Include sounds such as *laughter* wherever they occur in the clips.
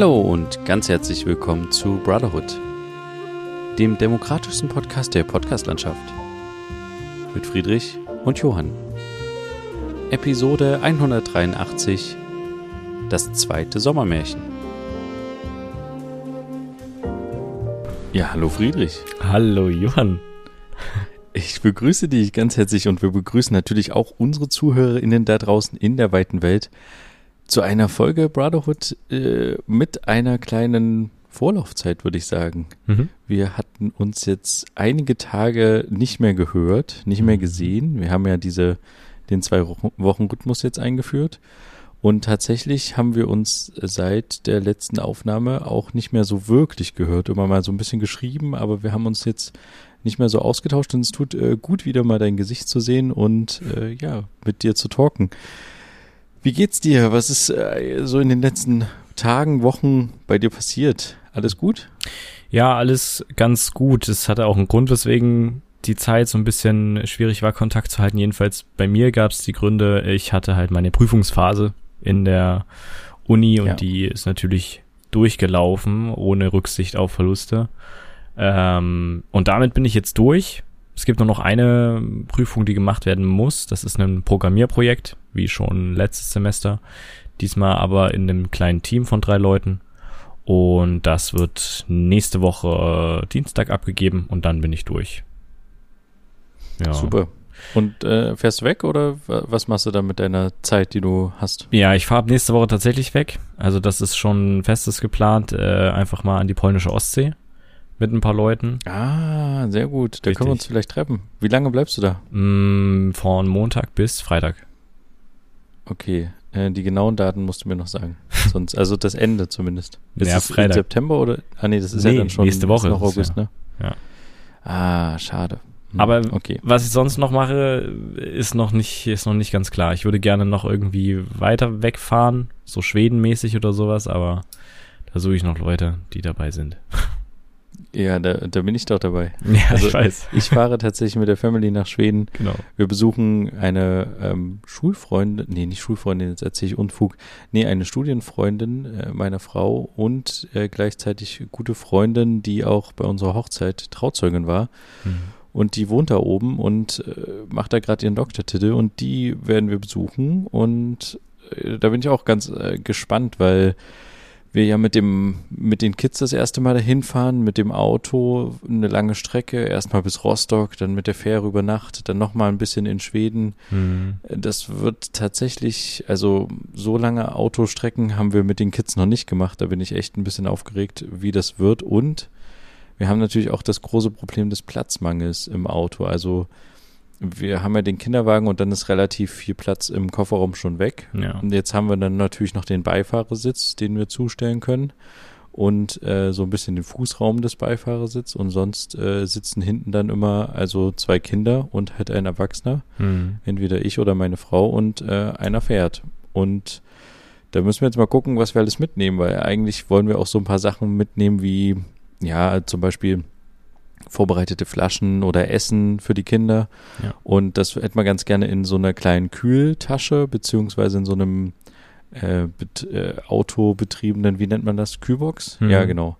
Hallo und ganz herzlich willkommen zu Brotherhood, dem demokratischsten Podcast der Podcastlandschaft. Mit Friedrich und Johann. Episode 183 Das zweite Sommermärchen. Ja, hallo Friedrich. Hallo Johann. Ich begrüße dich ganz herzlich und wir begrüßen natürlich auch unsere ZuhörerInnen da draußen in der weiten Welt zu einer Folge Brotherhood äh, mit einer kleinen Vorlaufzeit, würde ich sagen. Mhm. Wir hatten uns jetzt einige Tage nicht mehr gehört, nicht mehr mhm. gesehen. Wir haben ja diese, den zwei Wochen Rhythmus jetzt eingeführt. Und tatsächlich haben wir uns seit der letzten Aufnahme auch nicht mehr so wirklich gehört. Immer mal so ein bisschen geschrieben, aber wir haben uns jetzt nicht mehr so ausgetauscht und es tut äh, gut, wieder mal dein Gesicht zu sehen und äh, ja, mit dir zu talken. Wie geht's dir? Was ist äh, so in den letzten Tagen, Wochen bei dir passiert? Alles gut? Ja, alles ganz gut. Es hatte auch einen Grund, weswegen die Zeit so ein bisschen schwierig war, Kontakt zu halten. Jedenfalls bei mir gab es die Gründe, ich hatte halt meine Prüfungsphase in der Uni und ja. die ist natürlich durchgelaufen, ohne Rücksicht auf Verluste. Ähm, und damit bin ich jetzt durch. Es gibt nur noch eine Prüfung, die gemacht werden muss. Das ist ein Programmierprojekt, wie schon letztes Semester. Diesmal aber in einem kleinen Team von drei Leuten. Und das wird nächste Woche äh, Dienstag abgegeben und dann bin ich durch. Ja. Super. Und äh, fährst du weg oder was machst du dann mit deiner Zeit, die du hast? Ja, ich fahre nächste Woche tatsächlich weg. Also das ist schon festes geplant, äh, einfach mal an die polnische Ostsee mit ein paar Leuten. Ah, sehr gut. Da Richtig. können wir uns vielleicht treffen. Wie lange bleibst du da? Mm, von Montag bis Freitag. Okay, äh, die genauen Daten musst du mir noch sagen. Sonst, also das Ende zumindest. Ist ja, es Freitag. September oder? Ah nee, das ist nee, ja dann schon nächste Woche. Noch August, ja. ne? Ja. Ah, schade. Hm, Aber okay. was ich sonst noch mache, ist noch nicht, ist noch nicht ganz klar. Ich würde gerne noch irgendwie weiter wegfahren, so Schwedenmäßig oder sowas, aber da suche ich noch Leute, die dabei sind. *laughs* Ja, da, da bin ich doch dabei. *laughs* Ja, also, ich weiß. Ich fahre tatsächlich mit der Family nach Schweden. Genau. Wir besuchen eine ähm, Schulfreundin, nee, nicht Schulfreundin, jetzt erzähle ich Unfug. Nee, eine Studienfreundin äh, meiner Frau und äh, gleichzeitig gute Freundin, die auch bei unserer Hochzeit Trauzeugin war. Mhm. Und die wohnt da oben und äh, macht da gerade ihren Doktortitel und die werden wir besuchen. Und äh, da bin ich auch ganz äh, gespannt, weil wir ja mit dem, mit den Kids das erste Mal dahin fahren, mit dem Auto eine lange Strecke, erstmal bis Rostock, dann mit der Fähre über Nacht, dann nochmal ein bisschen in Schweden. Mhm. Das wird tatsächlich, also so lange Autostrecken haben wir mit den Kids noch nicht gemacht. Da bin ich echt ein bisschen aufgeregt, wie das wird. Und wir haben natürlich auch das große Problem des Platzmangels im Auto. Also wir haben ja den Kinderwagen und dann ist relativ viel Platz im Kofferraum schon weg. Ja. Und jetzt haben wir dann natürlich noch den Beifahrersitz, den wir zustellen können und äh, so ein bisschen den Fußraum des Beifahrersitz und sonst äh, sitzen hinten dann immer also zwei Kinder und halt ein Erwachsener, mhm. entweder ich oder meine Frau und äh, einer fährt und da müssen wir jetzt mal gucken, was wir alles mitnehmen, weil eigentlich wollen wir auch so ein paar Sachen mitnehmen wie ja zum Beispiel vorbereitete Flaschen oder Essen für die Kinder. Ja. Und das hätte man ganz gerne in so einer kleinen Kühltasche, beziehungsweise in so einem äh, äh, autobetriebenen, wie nennt man das? Kühlbox? Mhm. Ja, genau.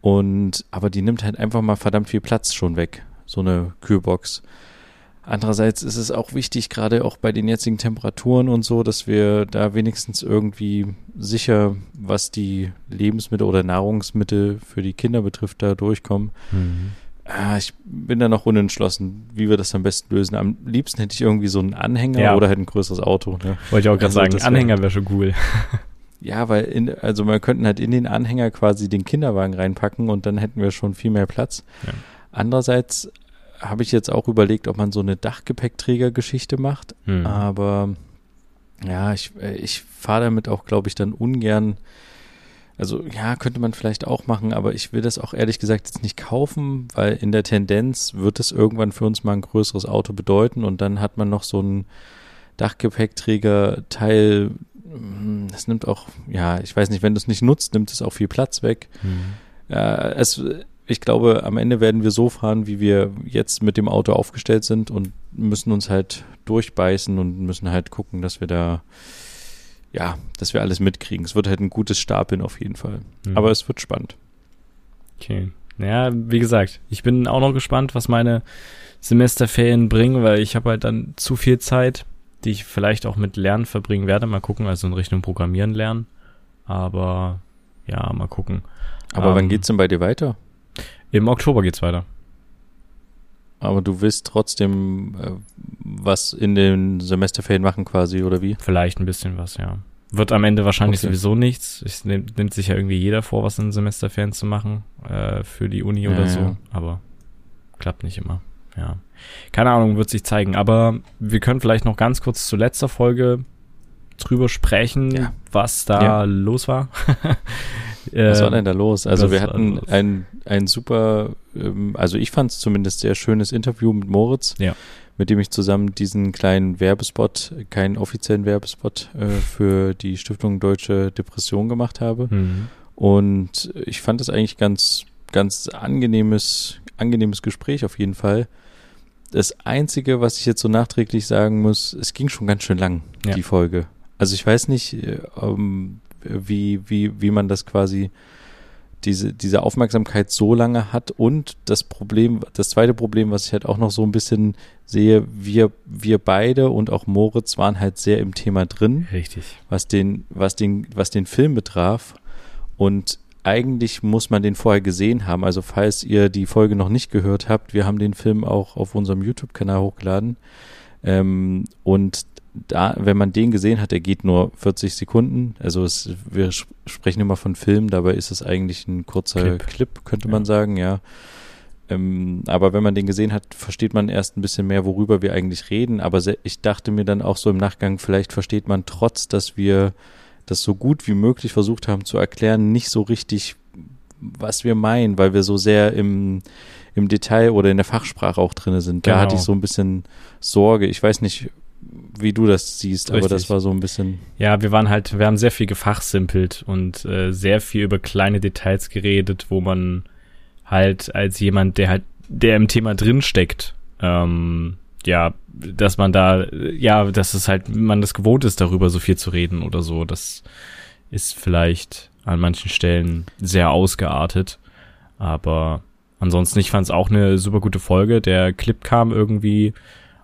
Und, aber die nimmt halt einfach mal verdammt viel Platz schon weg, so eine Kühlbox. Andererseits ist es auch wichtig, gerade auch bei den jetzigen Temperaturen und so, dass wir da wenigstens irgendwie sicher, was die Lebensmittel oder Nahrungsmittel für die Kinder betrifft, da durchkommen. Mhm. Ah, ich bin da noch unentschlossen, wie wir das am besten lösen. Am liebsten hätte ich irgendwie so einen Anhänger ja. oder halt ein größeres Auto. Ne? Wollte ich auch gerade also, sagen, Anhänger wäre schon cool. *laughs* ja, weil in, also wir könnten halt in den Anhänger quasi den Kinderwagen reinpacken und dann hätten wir schon viel mehr Platz. Ja. Andererseits habe ich jetzt auch überlegt, ob man so eine Dachgepäckträger-Geschichte macht. Hm. Aber ja, ich, äh, ich fahre damit auch, glaube ich, dann ungern. Also ja, könnte man vielleicht auch machen, aber ich will das auch ehrlich gesagt jetzt nicht kaufen, weil in der Tendenz wird es irgendwann für uns mal ein größeres Auto bedeuten und dann hat man noch so ein Dachgepäckträger-Teil. Hm, das nimmt auch, ja, ich weiß nicht, wenn du es nicht nutzt, nimmt es auch viel Platz weg. Hm. Ja, es ich glaube, am Ende werden wir so fahren, wie wir jetzt mit dem Auto aufgestellt sind und müssen uns halt durchbeißen und müssen halt gucken, dass wir da ja, dass wir alles mitkriegen. Es wird halt ein gutes Stapeln auf jeden Fall. Mhm. Aber es wird spannend. Okay. Ja, wie gesagt, ich bin auch noch gespannt, was meine Semesterferien bringen, weil ich habe halt dann zu viel Zeit, die ich vielleicht auch mit Lernen verbringen werde. Mal gucken, also in Richtung Programmieren lernen. Aber ja, mal gucken. Aber Ähm, wann geht's denn bei dir weiter? Im Oktober geht's weiter. Aber du willst trotzdem äh, was in den Semesterferien machen quasi, oder wie? Vielleicht ein bisschen was, ja. Wird am Ende wahrscheinlich Okay. sowieso nichts. Es nimmt, nimmt sich ja irgendwie jeder vor, was in Semesterferien zu machen, äh, für die Uni Ja, oder so. ja. Aber klappt nicht immer. Ja. Keine Ahnung, wird sich zeigen. Aber wir können vielleicht noch ganz kurz zu letzter Folge drüber sprechen, Ja. was da los war. *laughs* Was war denn da los? Also wir hatten ein, ein super, ähm, also ich fand es zumindest sehr schönes Interview mit Moritz, Ja. mit dem ich zusammen diesen kleinen Werbespot, keinen offiziellen Werbespot äh, für die Stiftung Deutsche Depression gemacht habe. Mhm. Und ich fand es eigentlich ganz, ganz angenehmes, angenehmes Gespräch auf jeden Fall. Das Einzige, was ich jetzt so nachträglich sagen muss, es ging schon ganz schön lang, Ja. die Folge. Also ich weiß nicht, äh, ähm, wie, wie, wie man das quasi, diese, diese Aufmerksamkeit so lange hat. Und das Problem, das zweite Problem, was ich halt auch noch so ein bisschen sehe, wir, wir beide und auch Moritz waren halt sehr im Thema drin Richtig. was den, was den, was den Film betraf. Und eigentlich muss man den vorher gesehen haben. Also falls ihr die Folge noch nicht gehört habt, wir haben den Film auch auf unserem YouTube-Kanal hochgeladen. Ähm, und da, wenn man den gesehen hat, der geht nur 40 Sekunden. Also es, wir sp- sprechen immer von Film, dabei ist es eigentlich ein kurzer Clip. Clip, könnte Ja. man sagen, ja. Ähm, aber wenn man den gesehen hat, versteht man erst ein bisschen mehr, worüber wir eigentlich reden. Aber ich dachte mir dann auch so im Nachgang, vielleicht versteht man trotz, dass wir das so gut wie möglich versucht haben zu erklären, nicht so richtig, was wir meinen, weil wir so sehr im, im Detail oder in der Fachsprache auch drinne sind. Da Genau. hatte ich so ein bisschen Sorge. Ich weiß nicht, wie du das siehst, aber Richtig. das war so ein bisschen. Ja, wir waren halt, wir haben sehr viel gefachsimpelt und äh, sehr viel über kleine Details geredet, wo man halt als jemand, der halt, der im Thema drinsteckt, ähm, ja, dass man da, ja, dass es halt, man das gewohnt ist, darüber so viel zu reden oder so. Das ist vielleicht an manchen Stellen sehr ausgeartet. Aber ansonsten, ich fand es auch eine super gute Folge. Der Clip kam irgendwie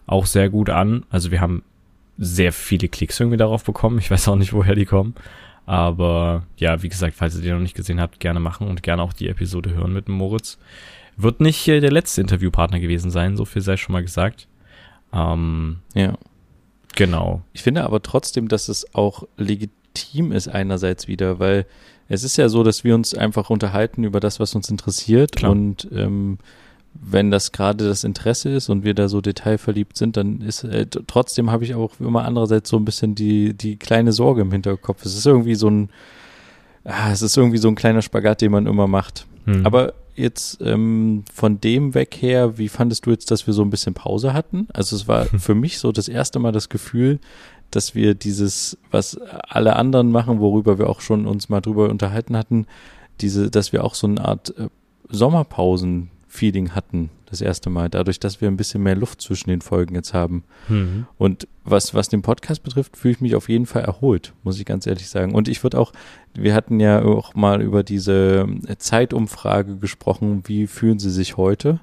auch sehr gut an. Also wir haben sehr viele Klicks irgendwie darauf bekommen. Ich weiß auch nicht, woher die kommen. Aber ja, wie gesagt, falls ihr die noch nicht gesehen habt, gerne machen und gerne auch die Episode hören mit dem Moritz. Wird nicht äh, der letzte Interviewpartner gewesen sein, so viel sei schon mal gesagt. Ähm, Ja. genau. Ich finde aber trotzdem, dass es auch legitim ist einerseits wieder, weil es ist ja so, dass wir uns einfach unterhalten über das, was uns interessiert Klar. und ähm, wenn das gerade das Interesse ist und wir da so detailverliebt sind, dann ist äh, trotzdem habe ich auch immer andererseits so ein bisschen die die kleine Sorge im Hinterkopf. Es ist irgendwie so ein ah, es ist irgendwie so ein kleiner Spagat, den man immer macht. Hm. Aber jetzt ähm, von dem weg her, wie fandest du jetzt, dass wir so ein bisschen Pause hatten? Also es war *laughs* für mich so das erste Mal das Gefühl, dass wir dieses, was alle anderen machen, worüber wir auch schon uns mal drüber unterhalten hatten, diese, dass wir auch so eine Art äh, Sommerpausen-Feeling hatten, das erste Mal, dadurch, dass wir ein bisschen mehr Luft zwischen den Folgen jetzt haben. Hm. Und was, was den Podcast betrifft, fühle ich mich auf jeden Fall erholt, muss ich ganz ehrlich sagen. Und ich würde auch, wir hatten ja auch mal über diese Zeitumfrage gesprochen, wie fühlen Sie sich heute?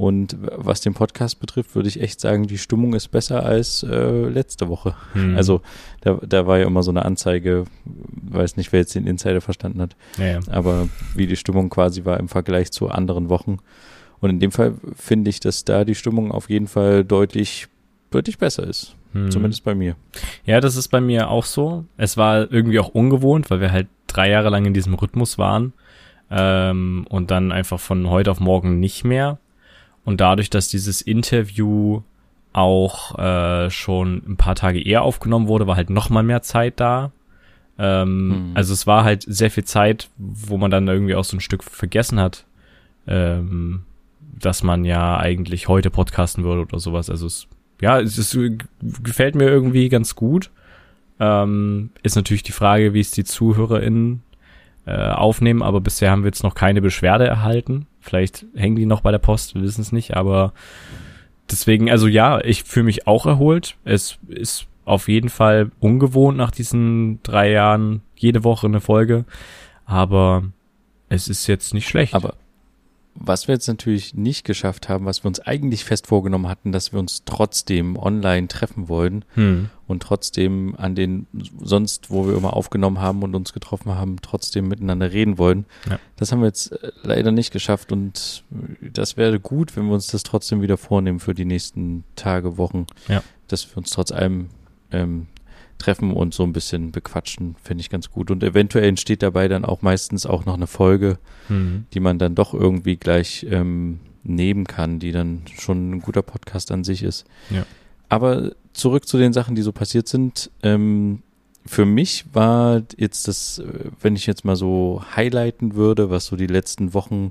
Und was den Podcast betrifft, würde ich echt sagen, die Stimmung ist besser als äh, letzte Woche. Hm. Also da, da war ja immer so eine Anzeige, weiß nicht, wer jetzt den Insider verstanden hat, ja, ja. aber wie die Stimmung quasi war im Vergleich zu anderen Wochen. Und in dem Fall finde ich, dass da die Stimmung auf jeden Fall deutlich, deutlich besser ist. Hm. Zumindest bei mir. Ja, das ist bei mir auch so. Es war irgendwie auch ungewohnt, weil wir halt drei Jahre lang in diesem Rhythmus waren ähm, und dann einfach von heute auf morgen nicht mehr. Und dadurch, dass dieses Interview auch äh, schon ein paar Tage eher aufgenommen wurde, war halt noch mal mehr Zeit da. Ähm, Mhm. Also es war halt sehr viel Zeit, wo man dann irgendwie auch so ein Stück vergessen hat, ähm, dass man ja eigentlich heute podcasten würde oder sowas. Also es, ja, es ist, gefällt mir irgendwie ganz gut. Ähm, ist natürlich die Frage, wie es die ZuhörerInnen äh, aufnehmen, aber bisher haben wir jetzt noch keine Beschwerde erhalten. Vielleicht hängen die noch bei der Post, wir wissen es nicht, aber deswegen, also ja, ich fühle mich auch erholt. Es ist auf jeden Fall ungewohnt nach diesen drei Jahren jede Woche eine Folge. Aber es ist jetzt nicht schlecht. Aber was wir jetzt natürlich nicht geschafft haben, was wir uns eigentlich fest vorgenommen hatten, dass wir uns trotzdem online treffen wollen hm. und trotzdem an den sonst, wo wir immer aufgenommen haben und uns getroffen haben, trotzdem miteinander reden wollen. Ja. Das haben wir jetzt äh, leider nicht geschafft und das wäre gut, wenn wir uns das trotzdem wieder vornehmen für die nächsten Tage, Wochen, Ja. dass wir uns trotz allem ähm, treffen und so ein bisschen bequatschen, finde ich ganz gut. Und eventuell entsteht dabei dann auch meistens auch noch eine Folge, Hm. die man dann doch irgendwie gleich ähm, nehmen kann, die dann schon ein guter Podcast an sich ist. Ja. Aber zurück zu den Sachen, die so passiert sind. Ähm, für mich war jetzt das, äh, wenn ich jetzt mal so highlighten würde, was so die letzten Wochen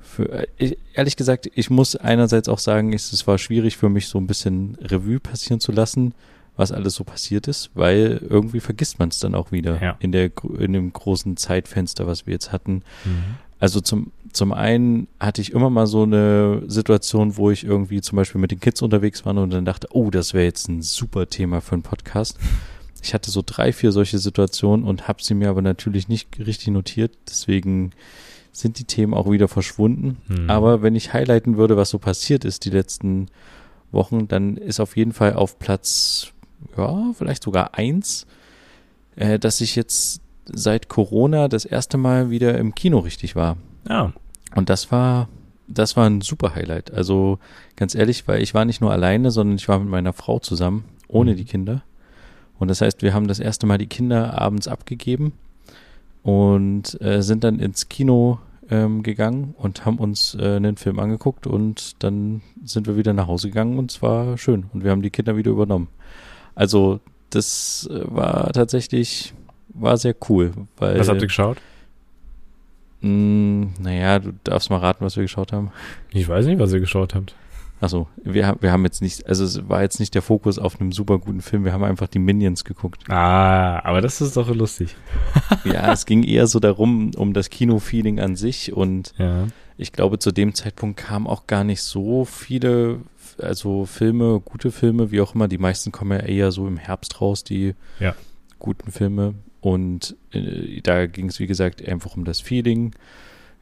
für, äh, ich, ehrlich gesagt, ich muss einerseits auch sagen, es, es war schwierig für mich so ein bisschen Revue passieren zu lassen, was alles so passiert ist, weil irgendwie vergisst man es dann auch wieder Ja. in der in dem großen Zeitfenster, was wir jetzt hatten. Mhm. Also zum, zum einen hatte ich immer mal so eine Situation, wo ich irgendwie zum Beispiel mit den Kids unterwegs war und dann dachte, oh, das wäre jetzt ein super Thema für einen Podcast. Ich hatte so drei, vier solche Situationen und habe sie mir aber natürlich nicht richtig notiert. Deswegen sind die Themen auch wieder verschwunden. Mhm. Aber wenn ich highlighten würde, was so passiert ist die letzten Wochen, dann ist auf jeden Fall auf Platz, ja, vielleicht sogar eins, äh, dass ich jetzt seit Corona das erste Mal wieder im Kino richtig war. Ja. Und das war, das war ein super Highlight. Also ganz ehrlich, weil ich war nicht nur alleine, sondern ich war mit meiner Frau zusammen, ohne Mhm. die Kinder. Und das heißt, wir haben das erste Mal die Kinder abends abgegeben und äh, sind dann ins Kino ähm, gegangen und haben uns äh, einen Film angeguckt und dann sind wir wieder nach Hause gegangen und es war schön und wir haben die Kinder wieder übernommen. Also das äh, war tatsächlich, war sehr cool. Weil, Was habt ihr geschaut? Mh, naja, du darfst mal raten, was wir geschaut haben. Ich weiß nicht, was ihr geschaut habt. Achso, wir, haben- wir haben jetzt nicht, also es war jetzt nicht der Fokus auf einem super guten Film, wir haben einfach die Minions geguckt. Ah, aber das ist doch lustig. *laughs* Ja, es ging eher so darum, um das Kino-Feeling an sich und Ja. ich glaube, zu dem Zeitpunkt kamen auch gar nicht so viele, also Filme, gute Filme, wie auch immer, die meisten kommen ja eher so im Herbst raus, die Ja. guten Filme und äh, da ging es, wie gesagt, einfach um das Feeling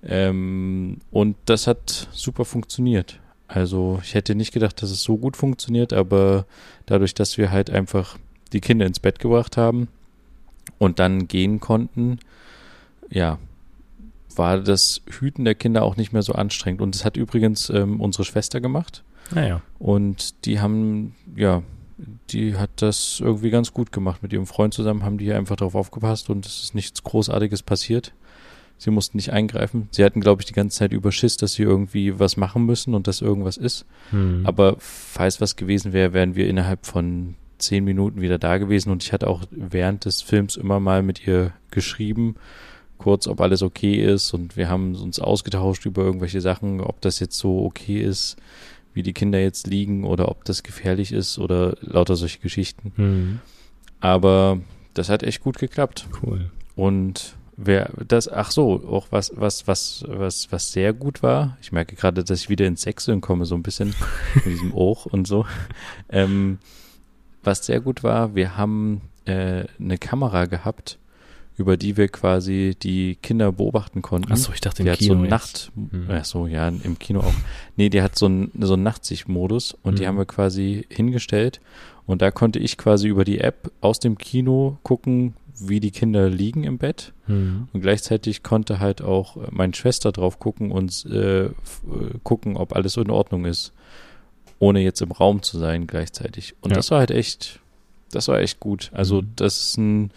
ähm, und das hat super funktioniert. Also ich hätte nicht gedacht, dass es so gut funktioniert, aber dadurch, dass wir halt einfach die Kinder ins Bett gebracht haben und dann gehen konnten, ja, war das Hüten der Kinder auch nicht mehr so anstrengend. Und das hat übrigens ähm, unsere Schwester gemacht. Naja. Und die haben, ja, die hat das irgendwie ganz gut gemacht. Mit ihrem Freund zusammen haben die einfach darauf aufgepasst und es ist nichts Großartiges passiert. Sie mussten nicht eingreifen. Sie hatten, glaube ich, die ganze Zeit über Schiss, dass sie irgendwie was machen müssen und dass irgendwas ist. Hm. Aber falls was gewesen wäre, wären wir innerhalb von zehn Minuten wieder da gewesen. Und ich hatte auch während des Films immer mal mit ihr geschrieben, kurz, ob alles okay ist. Und wir haben uns ausgetauscht über irgendwelche Sachen, ob das jetzt so okay ist, wie die Kinder jetzt liegen oder ob das gefährlich ist oder lauter solche Geschichten. Hm. Aber das hat echt gut geklappt. Cool. Und wer das, ach so, auch was, was, was, was, was sehr gut war. Ich merke gerade, dass ich wieder ins Sechseln komme, so ein bisschen *laughs* mit diesem Och und so. Ähm, was sehr gut war, wir haben äh, eine Kamera gehabt, über die wir quasi die Kinder beobachten konnten. Achso, ich dachte die im hat Kino. so einen jetzt. Nacht, Hm. ach so, ja, im Kino auch. Nee, die hat so einen, so einen Nachtsichtmodus und die Mhm. haben wir quasi hingestellt und da konnte ich quasi über die App aus dem Kino gucken, wie die Kinder liegen im Bett Hm. und gleichzeitig konnte halt auch meine Schwester drauf gucken und äh, äh, gucken, ob alles in Ordnung ist, ohne jetzt im Raum zu sein gleichzeitig. Und Ja. das war halt echt, das war echt gut. Also Mhm. das ist ein,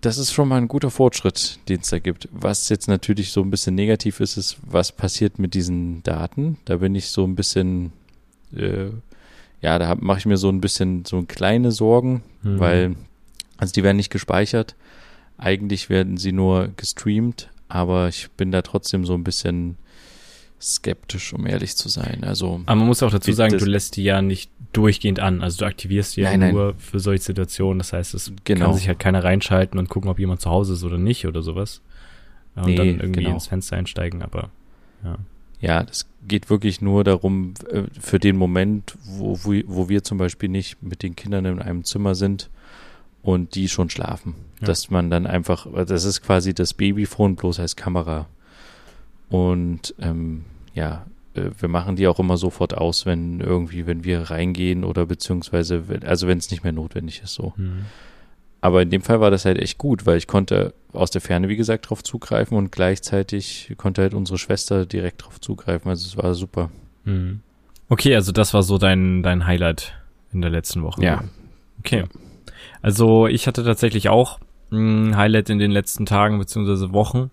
das ist schon mal ein guter Fortschritt, den es da gibt. Was jetzt natürlich so ein bisschen negativ ist, ist, was passiert mit diesen Daten. Da bin ich so ein bisschen, äh, ja, da mache ich mir so ein bisschen so kleine Sorgen, Hm. weil, also die werden nicht gespeichert. Eigentlich werden sie nur gestreamt, aber ich bin da trotzdem so ein bisschen skeptisch, um ehrlich zu sein. Also, Aber man muss auch dazu sagen, du lässt die ja nicht durchgehend an. Also du aktivierst die ja Nein, nein. nur für solche Situationen. Das heißt, es Genau. kann sich halt keiner reinschalten und gucken, ob jemand zu Hause ist oder nicht oder sowas. Und Nee, dann irgendwie genau. ins Fenster einsteigen, aber ja. ja, das geht wirklich nur darum, äh, für den Moment, wo, wo, wo wir zum Beispiel nicht mit den Kindern in einem Zimmer sind und die schon schlafen. Ja. Dass man dann einfach, das ist quasi das Babyphone bloß als Kamera. Und ähm, ja, äh, wir machen die auch immer sofort aus, wenn irgendwie, wenn wir reingehen oder beziehungsweise, also wenn es nicht mehr notwendig ist, so. Mhm. Aber in dem Fall war das halt echt gut, weil ich konnte aus der Ferne, wie gesagt, drauf zugreifen und gleichzeitig konnte halt unsere Schwester direkt drauf zugreifen. Also es war super. Mhm. Okay, also das war so dein, dein Highlight in der letzten Woche. Ja. Okay. Also ich hatte tatsächlich auch ein Highlight in den letzten Tagen beziehungsweise Wochen.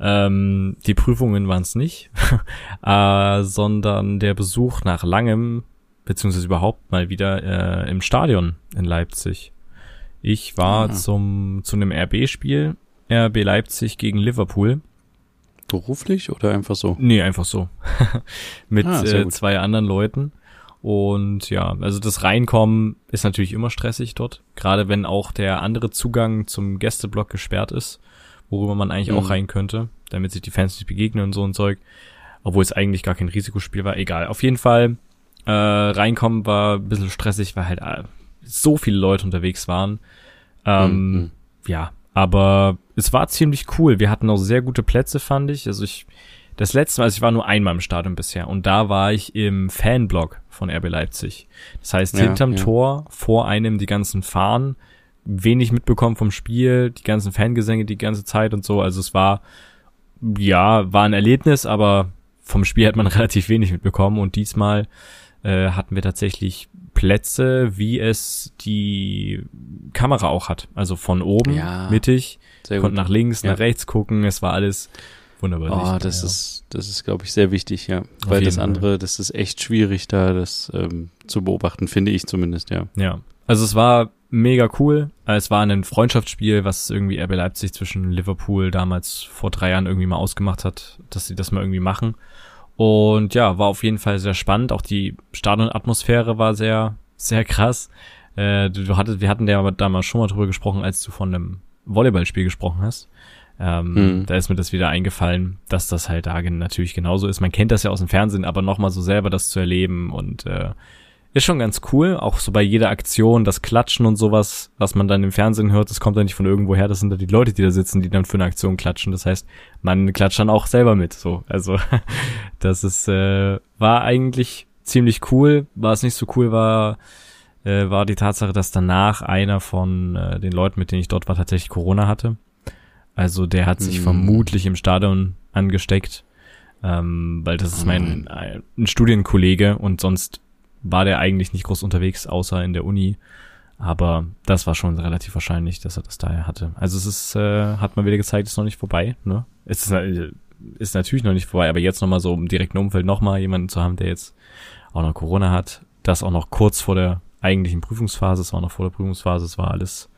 Ähm, die Prüfungen waren es nicht, *laughs* äh, sondern der Besuch nach langem, beziehungsweise überhaupt mal wieder äh, im Stadion in Leipzig. Ich war ja. zum zu einem RB-Spiel, RB Leipzig gegen Liverpool. Beruflich oder einfach so? Nee, einfach so. *laughs* Mit ah, äh, zwei anderen Leuten. Und ja, also das Reinkommen ist natürlich immer stressig dort, gerade wenn auch der andere Zugang zum Gästeblock gesperrt ist worüber man eigentlich mhm. auch rein könnte, damit sich die Fans nicht begegnen und so ein Zeug. Obwohl es eigentlich gar kein Risikospiel war. Egal. Auf jeden Fall, äh, reinkommen war ein bisschen stressig, weil halt äh, so viele Leute unterwegs waren. Ähm, mhm. Ja, aber es war ziemlich cool. Wir hatten auch sehr gute Plätze, fand ich. Also ich, das letzte Mal, also ich war nur einmal im Stadion bisher und da war ich im Fanblock von RB Leipzig. Das heißt, ja, hinterm ja. Tor, vor einem die ganzen Fahnen, wenig mitbekommen vom Spiel, die ganzen Fangesänge die ganze Zeit und so. Also es war, ja, war ein Erlebnis, aber vom Spiel hat man *laughs* relativ wenig mitbekommen und diesmal äh, hatten wir tatsächlich Plätze, wie es die Kamera auch hat. Also von oben, ja, mittig, konnten nach links, ja. nach rechts gucken. Es war alles wunderbar. Oh, Licht, das ja. ist, das ist, glaube ich, sehr wichtig, ja. Auf Weil das andere, Fall. das ist echt schwierig, da das ähm, zu beobachten, finde ich zumindest, ja. Ja. Also es war mega cool. Es war ein Freundschaftsspiel, was irgendwie RB Leipzig zwischen Liverpool damals vor drei Jahren irgendwie mal ausgemacht hat, dass sie das mal irgendwie machen. Und ja, war auf jeden Fall sehr spannend. Auch die Stadionatmosphäre war sehr, sehr krass. Äh, du, hattest, wir hatten ja damals schon mal drüber gesprochen, als du von einem Volleyballspiel gesprochen hast. Ähm, hm. Da ist mir das wieder eingefallen, dass das halt da natürlich genauso ist. Man kennt das ja aus dem Fernsehen, aber nochmal so selber das zu erleben und äh, ist schon ganz cool, auch so bei jeder Aktion, das Klatschen und sowas, was man dann im Fernsehen hört, das kommt ja nicht von irgendwo her, das sind da die Leute, die da sitzen, die dann für eine Aktion klatschen. Das heißt, man klatscht dann auch selber mit. So, also *laughs* das ist äh, war eigentlich ziemlich cool. Was nicht so cool war, äh, war die Tatsache, dass danach einer von äh, den Leuten, mit denen ich dort war, tatsächlich Corona hatte. Also der hat sich hm. vermutlich im Stadion angesteckt, ähm, weil das ist mein äh, ein Studienkollege und sonst war der eigentlich nicht groß unterwegs, außer in der Uni. Aber das war schon relativ wahrscheinlich, dass er das daher hatte. Also es ist, äh, hat man wieder gezeigt, ist noch nicht vorbei. Ne? Es ist, äh, ist natürlich noch nicht vorbei, aber jetzt nochmal so im direkten Umfeld nochmal jemanden zu haben, der jetzt auch noch Corona hat. Das auch noch kurz vor der eigentlichen Prüfungsphase. Es war noch vor der Prüfungsphase. Es war alles,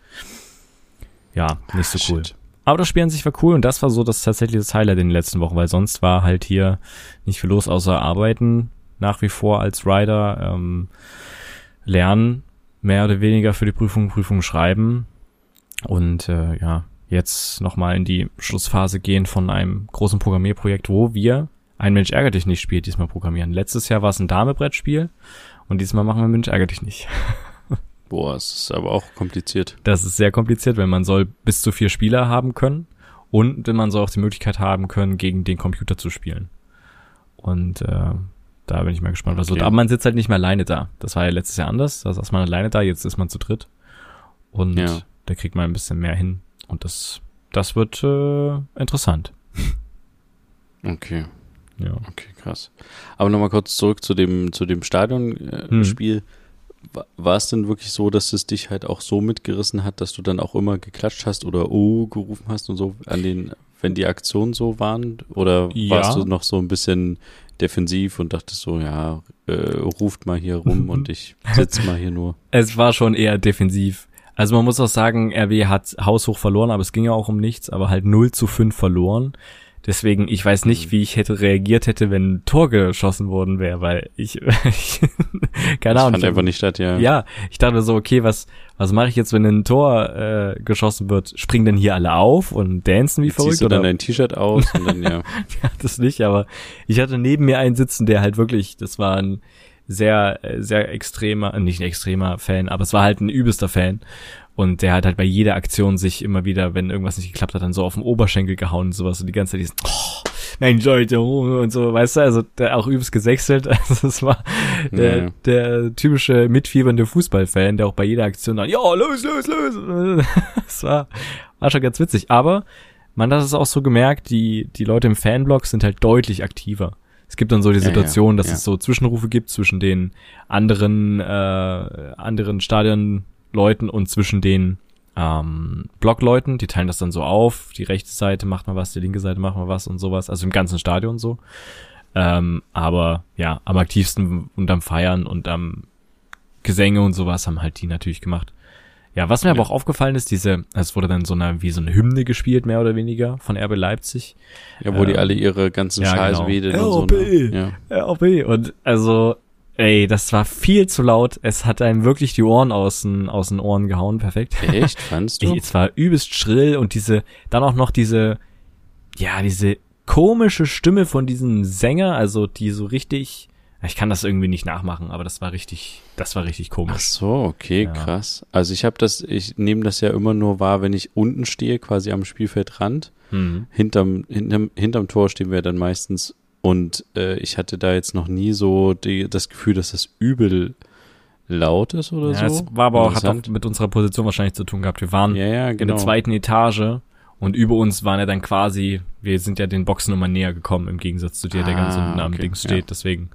ja, nicht so cool. Shit. Aber das Spiel an sich war cool und das war so das tatsächlich das Highlight in den letzten Wochen, weil sonst war halt hier nicht viel los außer Arbeiten, nach wie vor als Rider ähm, lernen, mehr oder weniger für die Prüfung, Prüfung schreiben und äh, ja, jetzt nochmal in die Schlussphase gehen von einem großen Programmierprojekt, wo wir ein Mensch ärgert dich nicht Spiel diesmal programmieren. Letztes Jahr war es ein Dame-Brettspiel und diesmal machen wir Mensch ärgert dich nicht. *laughs* Boah, es ist aber auch kompliziert. Das ist sehr kompliziert, weil man soll bis zu vier Spieler haben können und man soll auch die Möglichkeit haben können, gegen den Computer zu spielen. Und äh, da bin ich mal gespannt, was okay. wird. Aber man sitzt halt nicht mehr alleine da. Das war ja letztes Jahr anders. Da saß man alleine da, jetzt ist man zu dritt. Und ja. da kriegt man ein bisschen mehr hin. Und das, das wird äh, interessant. Okay. Ja. Okay, krass. Aber nochmal kurz zurück zu dem, zu dem Stadionspiel. Äh, hm. War es denn wirklich so, dass es dich halt auch so mitgerissen hat, dass du dann auch immer geklatscht hast oder oh gerufen hast und so an den, wenn die Aktionen so waren? Oder ja. warst du noch so ein bisschen defensiv und dachte so, ja, äh, ruft mal hier rum und *laughs* ich sitze mal hier nur. Es war schon eher defensiv. Also man muss auch sagen, RW hat haushoch verloren, aber es ging ja auch um nichts, aber halt 0 zu 5 verloren. Deswegen, ich weiß nicht, mhm. wie ich hätte reagiert hätte, wenn ein Tor geschossen worden wäre, weil ich, *laughs* ich keine Ahnung. Das fand einfach nicht statt, ja. Ja, ich dachte so, okay, was, was mache ich jetzt, wenn ein Tor äh, geschossen wird? Springen denn hier alle auf und dancen wie jetzt verrückt? Ziehst du oder? dann dein T-Shirt aus und dann, ja. *laughs* ja, das nicht, aber ich hatte neben mir einen sitzen, der halt wirklich, das war ein sehr, sehr extremer, nicht ein extremer Fan, aber es war halt ein übelster Fan. Und der hat halt bei jeder Aktion sich immer wieder, wenn irgendwas nicht geklappt hat, dann so auf den Oberschenkel gehauen und sowas und die ganze Zeit diesen, oh, Mensch, Leute, und so, weißt du, also der auch übelst gesächselt. *laughs* Also es war der, ja. der typische mitfiebernde Fußballfan, der auch bei jeder Aktion dann, ja, los, los, los. *laughs* Es war, war schon ganz witzig. Aber man hat es auch so gemerkt, die, die Leute im Fanblog sind halt deutlich aktiver. Es gibt dann so die Situation, ja, ja, dass es so Zwischenrufe gibt zwischen den anderen, äh, anderen Stadion Leuten und zwischen den ähm, Blockleuten, die teilen das dann so auf, die rechte Seite macht mal was, die linke Seite macht mal was und sowas, also im ganzen Stadion so. Ähm, aber ja, am aktivsten und am Feiern und am Gesänge und sowas haben halt die natürlich gemacht. Ja, was mir ja. aber auch aufgefallen ist, diese, es wurde dann so eine, wie so eine Hymne gespielt, mehr oder weniger, von RB Leipzig. Ja, wo ähm, die alle ihre ganzen ja, Scheiße genau. wedeln und so. Ne? Ja. RB. Und also, Ey, das war viel zu laut. Es hat einem wirklich die Ohren aus den, aus den Ohren gehauen. Perfekt. Echt? *laughs* Fandst du? es war übelst schrill und diese, dann auch noch diese, ja, diese komische Stimme von diesem Sänger, also die so richtig, ich kann das irgendwie nicht nachmachen, aber das war richtig, das war richtig komisch. Ach so, okay, ja. krass. Also ich habe das, ich nehme das ja immer nur wahr, wenn ich unten stehe, quasi am Spielfeldrand. Mhm. Hinterm, hinterm, hinterm Tor stehen wir dann meistens und äh, ich hatte da jetzt noch nie so die, das Gefühl, dass das übel laut ist oder ja, so. Es war aber auch, hat auch mit unserer Position wahrscheinlich zu tun gehabt. Wir waren ja, ja, genau. in der genau. zweiten Etage und über uns waren ja dann quasi, wir sind ja den Boxen immer näher gekommen, im Gegensatz zu dir, ah, der ganz unten am okay, Ding steht. Ja. Deswegen,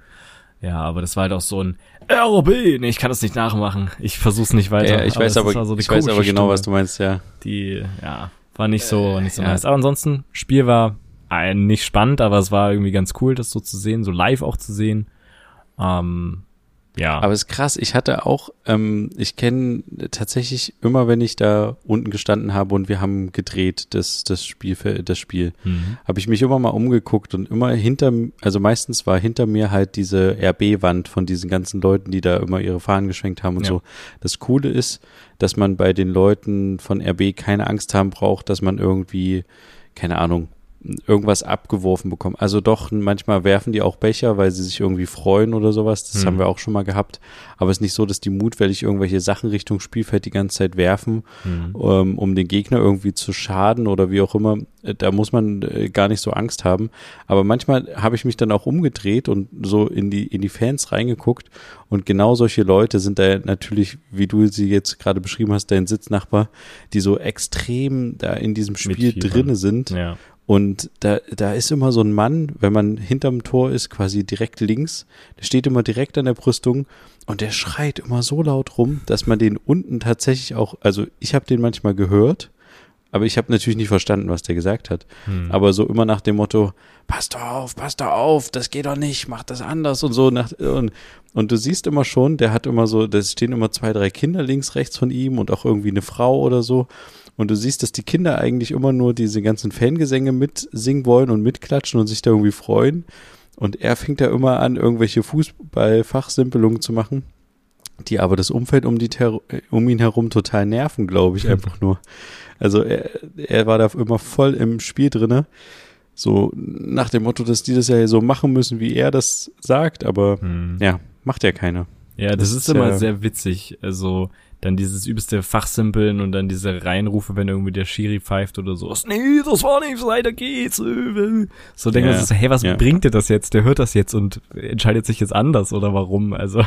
ja, aber das war halt auch so ein ROB. Nee, ich kann das nicht nachmachen. Ich versuch's nicht weiter. Ja, ich weiß aber, so ich weiß aber genau, Stimme, was du meinst, ja. Die, ja, war nicht so, nicht so nice. Aber ansonsten, Spiel war ein, nicht spannend, aber es war irgendwie ganz cool, das so zu sehen, so live auch zu sehen. Ähm, ja. Aber es ist krass, ich hatte auch, ähm, ich kenne tatsächlich immer, wenn ich da unten gestanden habe und wir haben gedreht, das, das Spiel, das Spiel, mhm. habe ich mich immer mal umgeguckt und immer hinter, also meistens war hinter mir halt diese RB-Wand von diesen ganzen Leuten, die da immer ihre Fahnen geschwenkt haben und ja. so. Das Coole ist, dass man bei den Leuten von RB keine Angst haben braucht, dass man irgendwie, keine Ahnung, irgendwas abgeworfen bekommen. Also doch, manchmal werfen die auch Becher, weil sie sich irgendwie freuen oder sowas. Das hm. haben wir auch schon mal gehabt. Aber es ist nicht so, dass die mutwillig irgendwelche Sachen Richtung Spielfeld die ganze Zeit werfen, hm. ähm, um den Gegner irgendwie zu schaden oder wie auch immer. Äh, da muss man äh, gar nicht so Angst haben. Aber manchmal habe ich mich dann auch umgedreht und so in die, in die Fans reingeguckt. Und genau solche Leute sind da natürlich, wie du sie jetzt gerade beschrieben hast, dein Sitznachbar, die so extrem da in diesem Spiel drinne sind. Ja und da, da ist immer so ein Mann, wenn man hinterm Tor ist, quasi direkt links, der steht immer direkt an der Brüstung und der schreit immer so laut rum, dass man den unten tatsächlich auch, also ich habe den manchmal gehört, aber ich habe natürlich nicht verstanden, was der gesagt hat. Hm. Aber so immer nach dem Motto, passt doch auf, passt doch auf, das geht doch nicht, mach das anders und so. Nach, und, und du siehst immer schon, der hat immer so, da stehen immer zwei, drei Kinder links, rechts von ihm und auch irgendwie eine Frau oder so. Und du siehst, dass die Kinder eigentlich immer nur diese ganzen Fangesänge mitsingen wollen und mitklatschen und sich da irgendwie freuen. Und er fängt da immer an, irgendwelche Fußballfachsimpelungen zu machen, die aber das Umfeld um, die um ihn herum total nerven, glaube ich, *laughs* einfach nur. Also er, er war da immer voll im Spiel drinne. So nach dem Motto, dass die das ja so machen müssen, wie er das sagt, aber hm. ja, macht ja keiner. Ja, das, das ist, immer ja, sehr witzig. Also dann dieses übelste Fachsimpeln und dann diese Reinrufe, wenn irgendwie der Schiri pfeift oder so. Nee, das war nicht, weiter geht's. So denkt ja, man so, hey, was ja. bringt dir das jetzt? Der hört das jetzt und entscheidet sich jetzt anders oder warum? Also,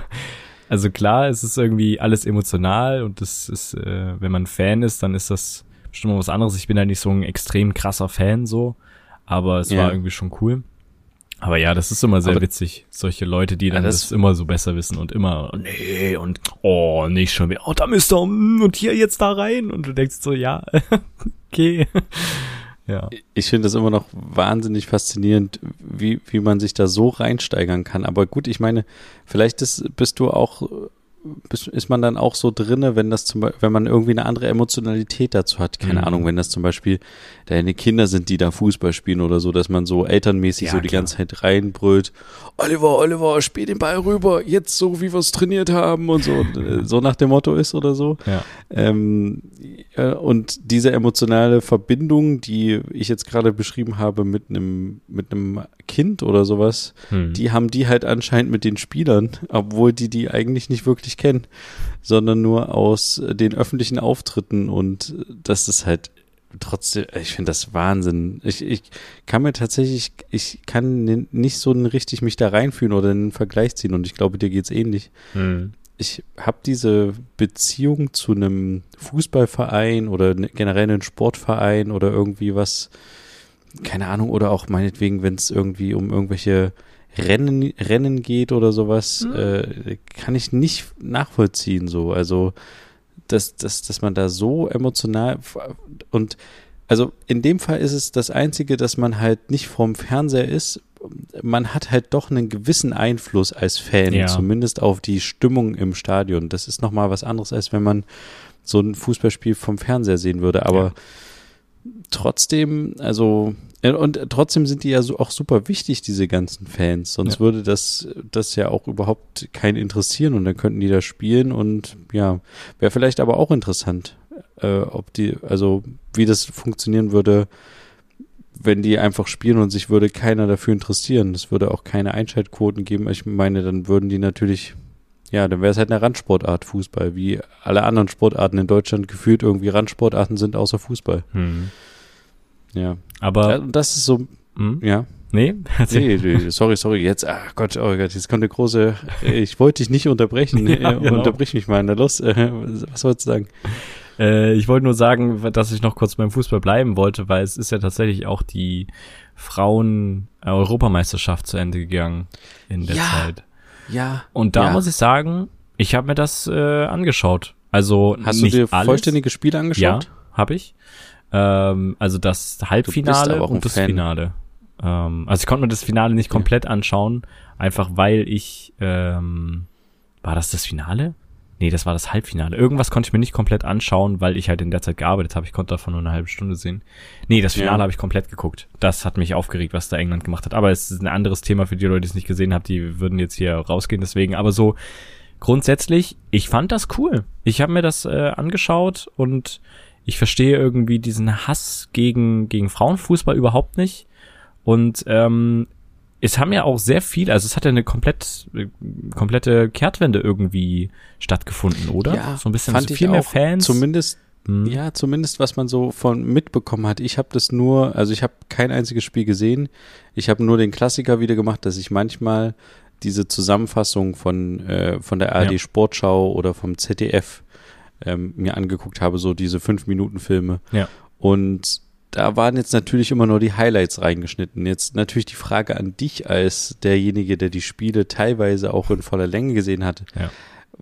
also klar, es ist irgendwie alles emotional und das ist, äh, wenn man Fan ist, dann ist das bestimmt mal was anderes. Ich bin halt nicht so ein extrem krasser Fan so, aber es ja. war irgendwie schon cool. Aber ja, das ist immer sehr aber, witzig. Solche Leute, die dann ja, das, das, immer so besser wissen und immer, nee, und oh, nicht schon wieder, oh, da müsst ihr, und hier jetzt da rein. Und du denkst so, ja, *laughs* okay. ja. Ich finde das immer noch wahnsinnig faszinierend, wie, wie man sich da so reinsteigern kann. Aber gut, ich meine, vielleicht ist, bist du auch ist man dann auch so drinne, wenn das zum Beispiel, wenn man irgendwie eine andere Emotionalität dazu hat. Keine Mhm. Ahnung, wenn das zum Beispiel deine Kinder sind, die da Fußball spielen oder so, dass man so elternmäßig Ja, so die klar. ganze Zeit reinbrüllt. Oliver, Oliver, spiel den Ball rüber, jetzt so, wie wir es trainiert haben und so, und, äh, so nach dem Motto ist oder so. Ja. Ähm, äh, und diese emotionale Verbindung, die ich jetzt gerade beschrieben habe mit einem mit einem Kind oder sowas, Hm. die haben die halt anscheinend mit den Spielern, obwohl die die eigentlich nicht wirklich kennen, sondern nur aus äh, den öffentlichen Auftritten und äh, das ist halt trotzdem, ich finde das Wahnsinn. Ich, ich kann mir tatsächlich, ich kann nicht so richtig mich da reinfühlen oder einen Vergleich ziehen und ich glaube, dir geht's ähnlich Hm. ich habe diese Beziehung zu einem Fußballverein oder ne- generell einen Sportverein oder irgendwie was, keine Ahnung, oder auch meinetwegen, wenn es irgendwie um irgendwelche Rennen, Rennen geht oder sowas, äh, kann ich nicht nachvollziehen so. Also, dass, dass, dass man da so emotional und also in dem Fall ist es das Einzige, dass man halt nicht vorm Fernseher ist. Man hat halt doch einen gewissen Einfluss als Fan, Ja. zumindest auf die Stimmung im Stadion. Das ist nochmal was anderes, als wenn man so ein Fußballspiel vom Fernseher sehen würde. Aber Ja. Trotzdem, also äh, und trotzdem sind die ja so auch super wichtig, diese ganzen Fans. Sonst Ja. würde das, das ja auch überhaupt keinen interessieren und dann könnten die da spielen und ja, wäre vielleicht aber auch interessant, äh, ob die, also wie das funktionieren würde, wenn die einfach spielen und sich würde keiner dafür interessieren. Es würde auch keine Einschaltquoten geben. Ich meine, dann würden die natürlich, ja, dann wäre es halt eine Randsportart Fußball, wie alle anderen Sportarten in Deutschland gefühlt irgendwie Randsportarten sind, außer Fußball. Hm. Ja. Aber, das ist so, hm? ja. nee? Nee, nee, sorry, sorry, jetzt, ach Gott, oh Gott, jetzt kommt eine große, ich wollte dich nicht unterbrechen, *laughs* Ja, äh, genau. unterbrich mich mal, na los, äh, was wolltest du sagen? Äh, ich wollte nur sagen, dass ich noch kurz beim Fußball bleiben wollte, weil es ist ja tatsächlich auch die Frauen-Europameisterschaft zu Ende gegangen in der Ja. Zeit. Ja. Und da Ja. muss ich sagen, ich habe mir das äh, angeschaut. Also Hast nicht du dir alles. vollständige Spiele Ja, angeschaut? habe ich. Ähm, also das Halbfinale und das Fan. Finale. Ähm, also ich konnte mir das Finale nicht komplett anschauen, einfach weil ich ähm, war das das Finale? Nee, das war das Halbfinale. Irgendwas konnte ich mir nicht komplett anschauen, weil ich halt in der Zeit gearbeitet habe. Ich konnte davon nur eine halbe Stunde sehen. Nee, das Finale Ja. habe ich komplett geguckt. Das hat mich aufgeregt, was da England gemacht hat. Aber es ist ein anderes Thema für die Leute, die es nicht gesehen haben. Die würden jetzt hier rausgehen deswegen. Aber so grundsätzlich, ich fand das cool. Ich habe mir das äh, angeschaut und ich verstehe irgendwie diesen Hass gegen, gegen Frauenfußball überhaupt nicht. Und ähm, es haben ja auch sehr viel, also es hat ja eine komplett, äh, komplette Kehrtwende irgendwie stattgefunden, oder? Ja, so ein bisschen fand so ich viel mehr auch. Fans. Zumindest, Hm. ja, zumindest was man so von mitbekommen hat. Ich habe das nur, also ich habe kein einziges Spiel gesehen. Ich habe nur den Klassiker wieder gemacht, dass ich manchmal diese Zusammenfassung von, äh, von der ARD Ja. Sportschau oder vom ZDF ähm, mir angeguckt habe, so diese fünf Minuten Filme. Ja. Und da waren jetzt natürlich immer nur die Highlights reingeschnitten. Jetzt natürlich die Frage an dich als derjenige, der die Spiele teilweise auch in voller Länge gesehen hat. Ja.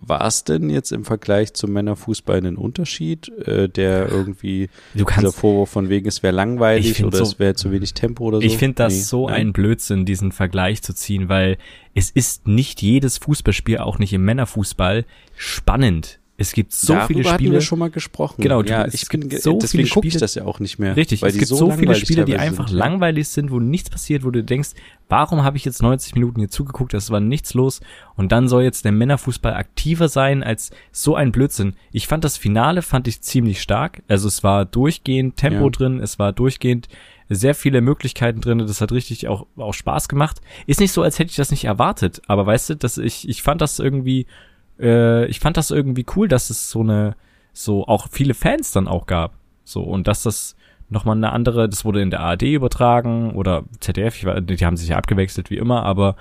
War es denn jetzt im Vergleich zum Männerfußball ein Unterschied, äh, der irgendwie Du dieser kannst, Vorwurf von wegen, es wäre langweilig oder so- es wäre zu wenig Tempo oder so? ich finde das Nee, so nein? ein Blödsinn, diesen Vergleich zu ziehen, weil es ist nicht jedes Fußballspiel, auch nicht im Männerfußball, spannend. Es gibt so Darüber viele hatten Spiele. wir schon mal gesprochen. Genau, du- ja, es ich gibt bin, so deswegen viele gucke ich Spiele- das ja auch nicht mehr. Richtig, weil es gibt so, viele langweilig Spiele, die einfach sind, ja. langweilig sind, wo nichts passiert, wo du denkst, warum habe ich jetzt 90 Minuten hier zugeguckt, es war nichts los und dann soll jetzt der Männerfußball aktiver sein als so ein Blödsinn. Ich fand das Finale fand ich ziemlich stark, also es war durchgehend Tempo Ja. drin, es war durchgehend sehr viele Möglichkeiten drin, das hat richtig auch, auch Spaß gemacht. Ist nicht so, als hätte ich das nicht erwartet, aber weißt du, dass ich, ich fand das irgendwie, äh, ich fand das irgendwie cool, dass es so eine, so auch viele Fans dann auch gab. So, und dass das nochmal eine andere, das wurde in der ARD übertragen oder ZDF, ich weiß, die haben sich ja abgewechselt wie immer, aber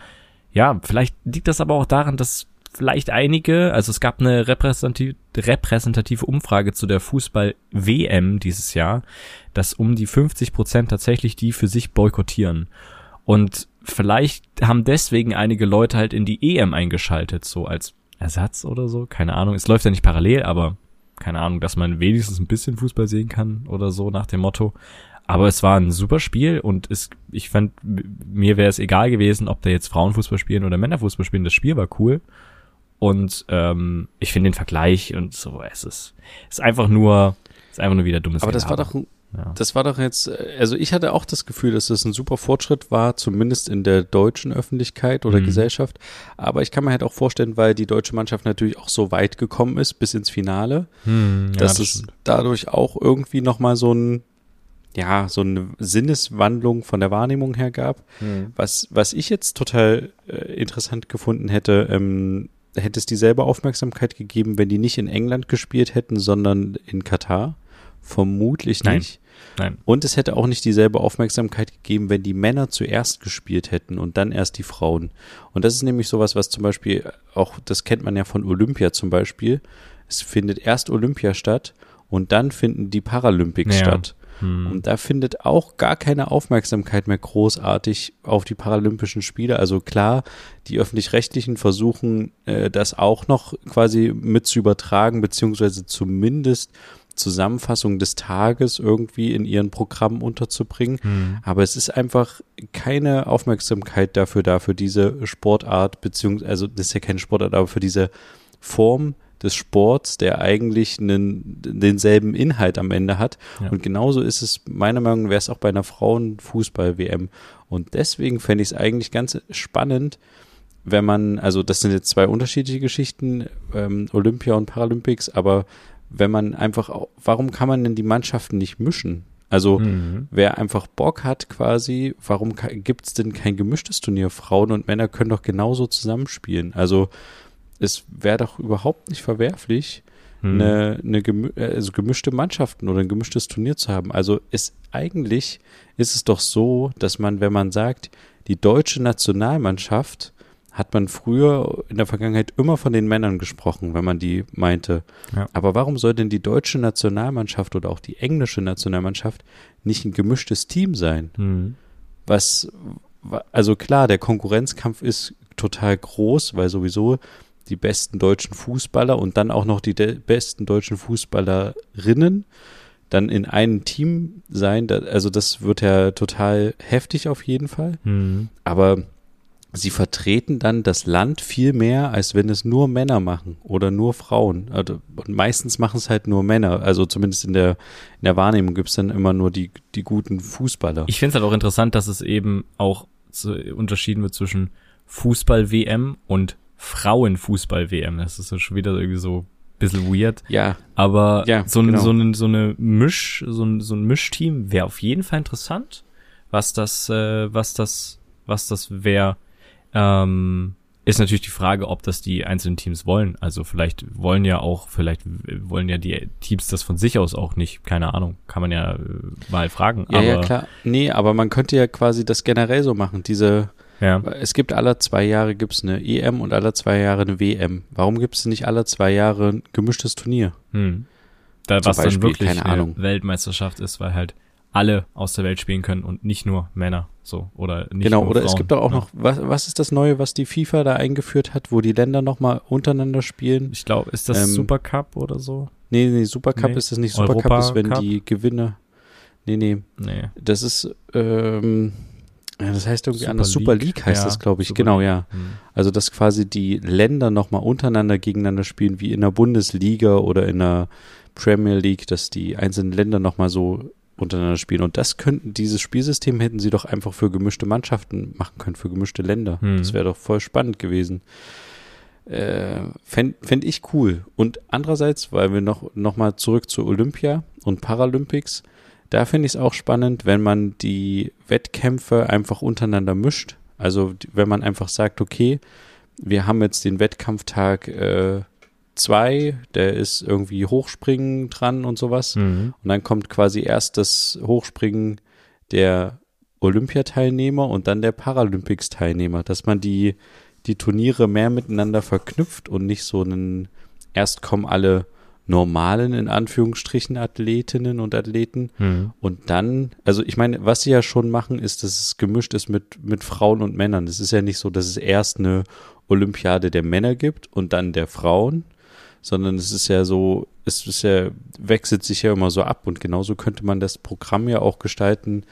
ja, vielleicht liegt das aber auch daran, dass vielleicht einige, also es gab eine repräsentative, repräsentative Umfrage zu der Fußball-WM dieses Jahr, dass um die 50 Prozent tatsächlich die für sich boykottieren. Und vielleicht haben deswegen einige Leute halt in die EM eingeschaltet, so als Ersatz oder so. Keine Ahnung. Es läuft ja nicht parallel, aber keine Ahnung, dass man wenigstens ein bisschen Fußball sehen kann oder so nach dem Motto. Aber es war ein super Spiel und es, ich fand, mir wäre es egal gewesen, ob da jetzt Frauenfußball spielen oder Männerfußball spielen. Das Spiel war cool. Und ähm, ich finde den Vergleich und so, es ist, ist einfach nur, ist einfach nur wieder dummes Aber das war doch, ja. das war doch jetzt, also ich hatte auch das Gefühl, dass das ein super Fortschritt war, zumindest in der deutschen Öffentlichkeit oder Mhm. Gesellschaft. Aber ich kann mir halt auch vorstellen, weil die deutsche Mannschaft natürlich auch so weit gekommen ist bis ins Finale, Hm, ja, dass das es stimmt. dadurch auch irgendwie nochmal so ein, ja, so eine Sinneswandlung von der Wahrnehmung her gab. Hm. Was, was ich jetzt total äh, interessant gefunden hätte, ähm, hätte es dieselbe Aufmerksamkeit gegeben, wenn die nicht in England gespielt hätten, sondern in Katar? Vermutlich Nein. nicht. Nein. Und es hätte auch nicht dieselbe Aufmerksamkeit gegeben, wenn die Männer zuerst gespielt hätten und dann erst die Frauen. Und das ist nämlich sowas, was zum Beispiel auch, das kennt man ja von Olympia zum Beispiel. Es findet erst Olympia statt und dann finden die Paralympics Ja. statt. Hm. Und da findet auch gar keine Aufmerksamkeit mehr großartig auf die Paralympischen Spiele. Also klar, die öffentlich-rechtlichen versuchen, äh, das auch noch quasi mit zu übertragen, beziehungsweise zumindest Zusammenfassung des Tages irgendwie in ihren Programmen unterzubringen. Hm. Aber es ist einfach keine Aufmerksamkeit dafür da, für diese Sportart, beziehungsweise, also das ist ja keine Sportart, aber für diese Form des Sports, der eigentlich einen, denselben Inhalt am Ende hat. Ja. Und genauso ist es, meiner Meinung nach, wäre es auch bei einer Frauenfußball-WM. Und deswegen fände ich es eigentlich ganz spannend, wenn man, also das sind jetzt zwei unterschiedliche Geschichten, ähm, Olympia und Paralympics, aber wenn man einfach, auch, warum kann man denn die Mannschaften nicht mischen? Also Mhm. wer einfach Bock hat quasi, warum gibt es denn kein gemischtes Turnier? Frauen und Männer können doch genauso zusammenspielen. Also es wäre doch überhaupt nicht verwerflich, Hm. eine, eine gemü also gemischte Mannschaften oder ein gemischtes Turnier zu haben. Also ist eigentlich ist es doch so, dass man, wenn man sagt, die deutsche Nationalmannschaft hat man früher in der Vergangenheit immer von den Männern gesprochen, wenn man die meinte. Ja. Aber warum soll denn die deutsche Nationalmannschaft oder auch die englische Nationalmannschaft nicht ein gemischtes Team sein? Hm. was, also klar, der Konkurrenzkampf ist total groß, weil sowieso die besten deutschen Fußballer und dann auch noch die besten deutschen Fußballerinnen dann in einem Team sein. Da, also das wird ja total heftig auf jeden Fall. Hm. Aber sie vertreten dann das Land viel mehr, als wenn es nur Männer machen oder nur Frauen. Also, und meistens machen es halt nur Männer. Also zumindest in der, in der Wahrnehmung gibt es dann immer nur die, die guten Fußballer. Ich finde es halt auch interessant, dass es eben auch so unterschieden wird zwischen Fußball-WM und Frauen-Fußball-WM. Das ist schon wieder irgendwie so ein bisschen weird. ja, Aber Ja, so, ein, genau. so, ein, so eine Misch, so ein, so ein Mischteam wäre auf jeden Fall interessant, was das, äh, was das, was das wäre. Ähm, ist natürlich die Frage, ob das die einzelnen Teams wollen. Also vielleicht wollen ja auch, vielleicht wollen ja die Teams das von sich aus auch nicht. Keine Ahnung, kann man ja äh, mal fragen. Ja, aber, ja, klar. Nee, aber man könnte ja quasi das generell so machen. Diese, Ja. es gibt alle zwei Jahre gibt's eine EM und alle zwei Jahre eine WM. Warum gibt's nicht alle zwei Jahre ein gemischtes Turnier? Hm. Da, Zum was Beispiel, dann wirklich keine eine Ahnung. Weltmeisterschaft ist, weil halt alle aus der Welt spielen können und nicht nur Männer. So. Oder nicht genau, nur oder Frauen. es gibt doch auch Ja. noch, was, was ist das Neue, was die FIFA da eingeführt hat, wo die Länder nochmal untereinander spielen? Ich glaube, ist das Ähm, Supercup oder so? Nee, nee, Supercup Nee. ist das nicht. Supercup ist, wenn Europacup? die Gewinner. Nee, nee. Nee. Das ist, ähm, ja, das heißt irgendwie Super anders. Super League. Heißt Ja, das, glaube ich. Super genau, League. ja. Hm. Also, dass quasi die Länder nochmal untereinander gegeneinander spielen, wie in der Bundesliga oder in der Premier League, dass die einzelnen Länder nochmal so untereinander spielen. Und das könnten, dieses Spielsystem hätten sie doch einfach für gemischte Mannschaften machen können, für gemischte Länder. Hm. Das wäre doch voll spannend gewesen. Äh, Fände fänd ich cool. Und andererseits, weil wir noch, noch mal zurück zu Olympia und Paralympics, da finde ich es auch spannend, wenn man die Wettkämpfe einfach untereinander mischt. Also wenn man einfach sagt, okay, wir haben jetzt den Wettkampftag äh, zwei, der ist irgendwie Hochspringen dran und sowas. Mhm. Und dann kommt quasi erst das Hochspringen der Olympiateilnehmer und dann der Paralympics-Teilnehmer, dass man die, die Turniere mehr miteinander verknüpft und nicht so einen, erst kommen alle normalen, in Anführungsstrichen, Athletinnen und Athleten Mhm. und dann, also ich meine, was sie ja schon machen, ist, dass es gemischt ist mit, mit Frauen und Männern. Es ist ja nicht so, dass es erst eine Olympiade der Männer gibt und dann der Frauen, sondern es ist ja so, es ist ja, wechselt sich ja immer so ab und genauso könnte man das Programm ja auch gestalten,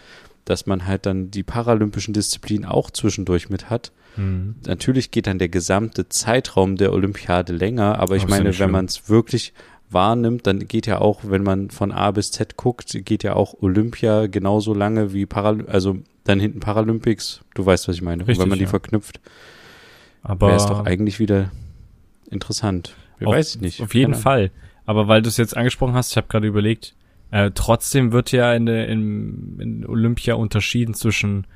dass man halt dann die paralympischen Disziplinen auch zwischendurch mit hat. Mhm. Natürlich geht dann der gesamte Zeitraum der Olympiade länger, aber ich oh, meine, wenn man es wirklich wahrnimmt, dann geht ja auch, wenn man von A bis Z guckt, geht ja auch Olympia genauso lange wie Paral also dann hinten Paralympics. Du weißt, was ich meine. Richtig, wenn man die ja. verknüpft, wäre es doch eigentlich wieder interessant. Auf, weiß ich nicht. Auf jeden Fall. Aber weil du es jetzt angesprochen hast, ich habe gerade überlegt, äh, trotzdem wird ja in, in, in Olympia unterschieden zwischen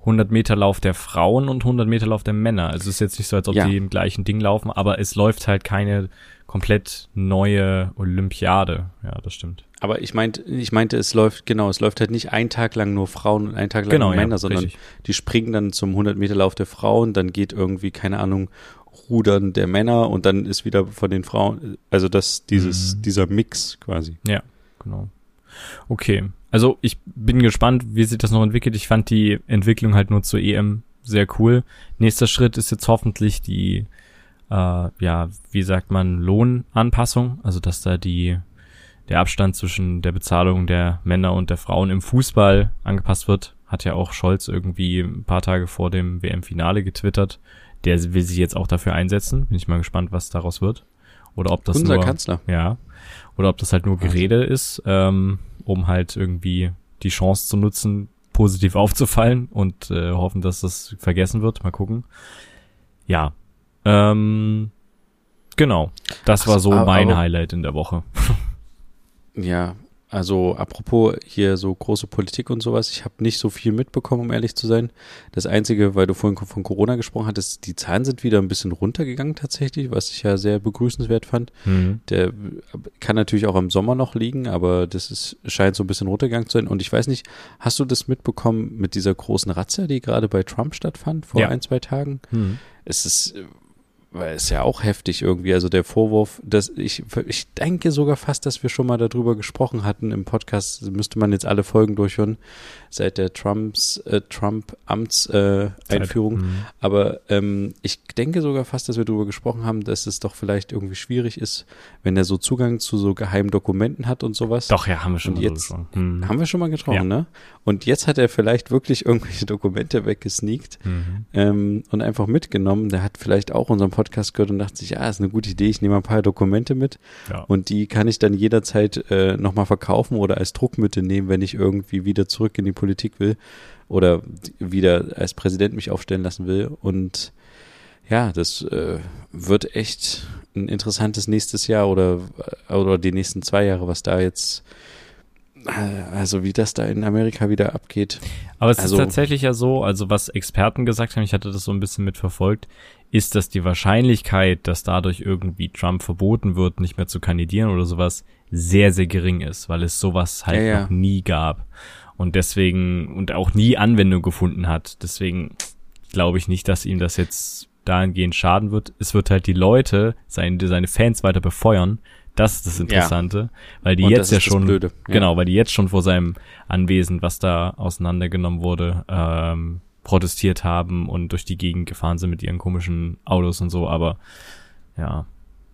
100 Meter Lauf der Frauen und 100 Meter Lauf der Männer. Also es ist jetzt nicht so, als ob ja. die im gleichen Ding laufen, aber es läuft halt keine komplett neue Olympiade. Ja, das stimmt. Aber ich meinte, ich meinte, es läuft, genau, es läuft halt nicht ein Tag lang nur Frauen und ein Tag lang genau, nur Männer, ja, sondern richtig. die springen dann zum 100 Meter Lauf der Frauen, dann geht irgendwie, keine Ahnung, Rudern der Männer und dann ist wieder von den Frauen, also das, dieses, mhm. dieser Mix quasi. Ja, genau. Okay. Also ich bin gespannt, wie sich das noch entwickelt. Ich fand die Entwicklung halt nur zur EM sehr cool. Nächster Schritt ist jetzt hoffentlich die, äh, ja, wie sagt man, Lohnanpassung. Also dass da die der Abstand zwischen der Bezahlung der Männer und der Frauen im Fußball angepasst wird. Hat ja auch Scholz irgendwie ein paar Tage vor dem WM-Finale getwittert. Der will sich jetzt auch dafür einsetzen. Bin ich mal gespannt, was daraus wird. Oder ob das Unser nur, Kanzler. Ja. Oder ob das halt nur Gerede ist, ähm, um halt irgendwie die Chance zu nutzen, positiv *laughs* aufzufallen und äh, hoffen, dass das vergessen wird. Mal gucken. Ja. Ähm, genau. Das war so mein Highlight in der Woche. Ja, also apropos hier so große Politik und sowas, ich habe nicht so viel mitbekommen, um ehrlich zu sein. Das Einzige, weil du vorhin von Corona gesprochen hattest, die Zahlen sind wieder ein bisschen runtergegangen tatsächlich, was ich ja sehr begrüßenswert fand. Mhm. Der kann natürlich auch im Sommer noch liegen, aber das ist, scheint so ein bisschen runtergegangen zu sein. Und ich weiß nicht, hast du das mitbekommen mit dieser großen Razzia, die gerade bei Trump stattfand vor ja. ein, zwei Tagen? Mhm. Es ist weil ist ja auch heftig irgendwie. Also der Vorwurf, dass ich, ich denke sogar fast, dass wir schon mal darüber gesprochen hatten im Podcast. Müsste man jetzt alle Folgen durchhören seit der Trumps äh, Trump Amts äh. Mhm. Aber ähm, ich denke sogar fast, dass wir darüber gesprochen haben, dass es doch vielleicht irgendwie schwierig ist, wenn er so Zugang zu so geheimen Dokumenten hat und sowas. Doch ja, haben wir schon und jetzt mhm. haben wir schon mal getroffen, ja. ne? Und jetzt hat er vielleicht wirklich *laughs* irgendwelche Dokumente weggesneakt mhm. ähm, und einfach mitgenommen. Der hat vielleicht auch unseren Podcast gehört und dachte sich, ja, ist eine gute Idee. Ich nehme ein paar Dokumente mit ja. und die kann ich dann jederzeit äh, nochmal verkaufen oder als Druckmittel nehmen, wenn ich irgendwie wieder zurück in die Politik will oder wieder als Präsident mich aufstellen lassen will. Und ja, das äh, wird echt ein interessantes nächstes Jahr oder, oder die nächsten zwei Jahre, was da jetzt äh, also wie das da in Amerika wieder abgeht. Aber es also, ist tatsächlich ja so, also was Experten gesagt haben, ich hatte das so ein bisschen mitverfolgt, ist, dass die Wahrscheinlichkeit, dass dadurch irgendwie Trump verboten wird, nicht mehr zu kandidieren oder sowas, sehr, sehr gering ist, weil es sowas halt ja, ja. noch nie gab und deswegen und auch nie Anwendung gefunden hat. Deswegen glaube ich nicht, dass ihm das jetzt dahingehend schaden wird. Es wird halt die Leute, seine, seine Fans weiter befeuern. Das ist das Interessante, ja. weil die und jetzt ja schon, ja. genau, weil die jetzt schon vor seinem Anwesen, was da auseinandergenommen wurde, ähm, protestiert haben und durch die Gegend gefahren sind mit ihren komischen Autos und so, aber ja,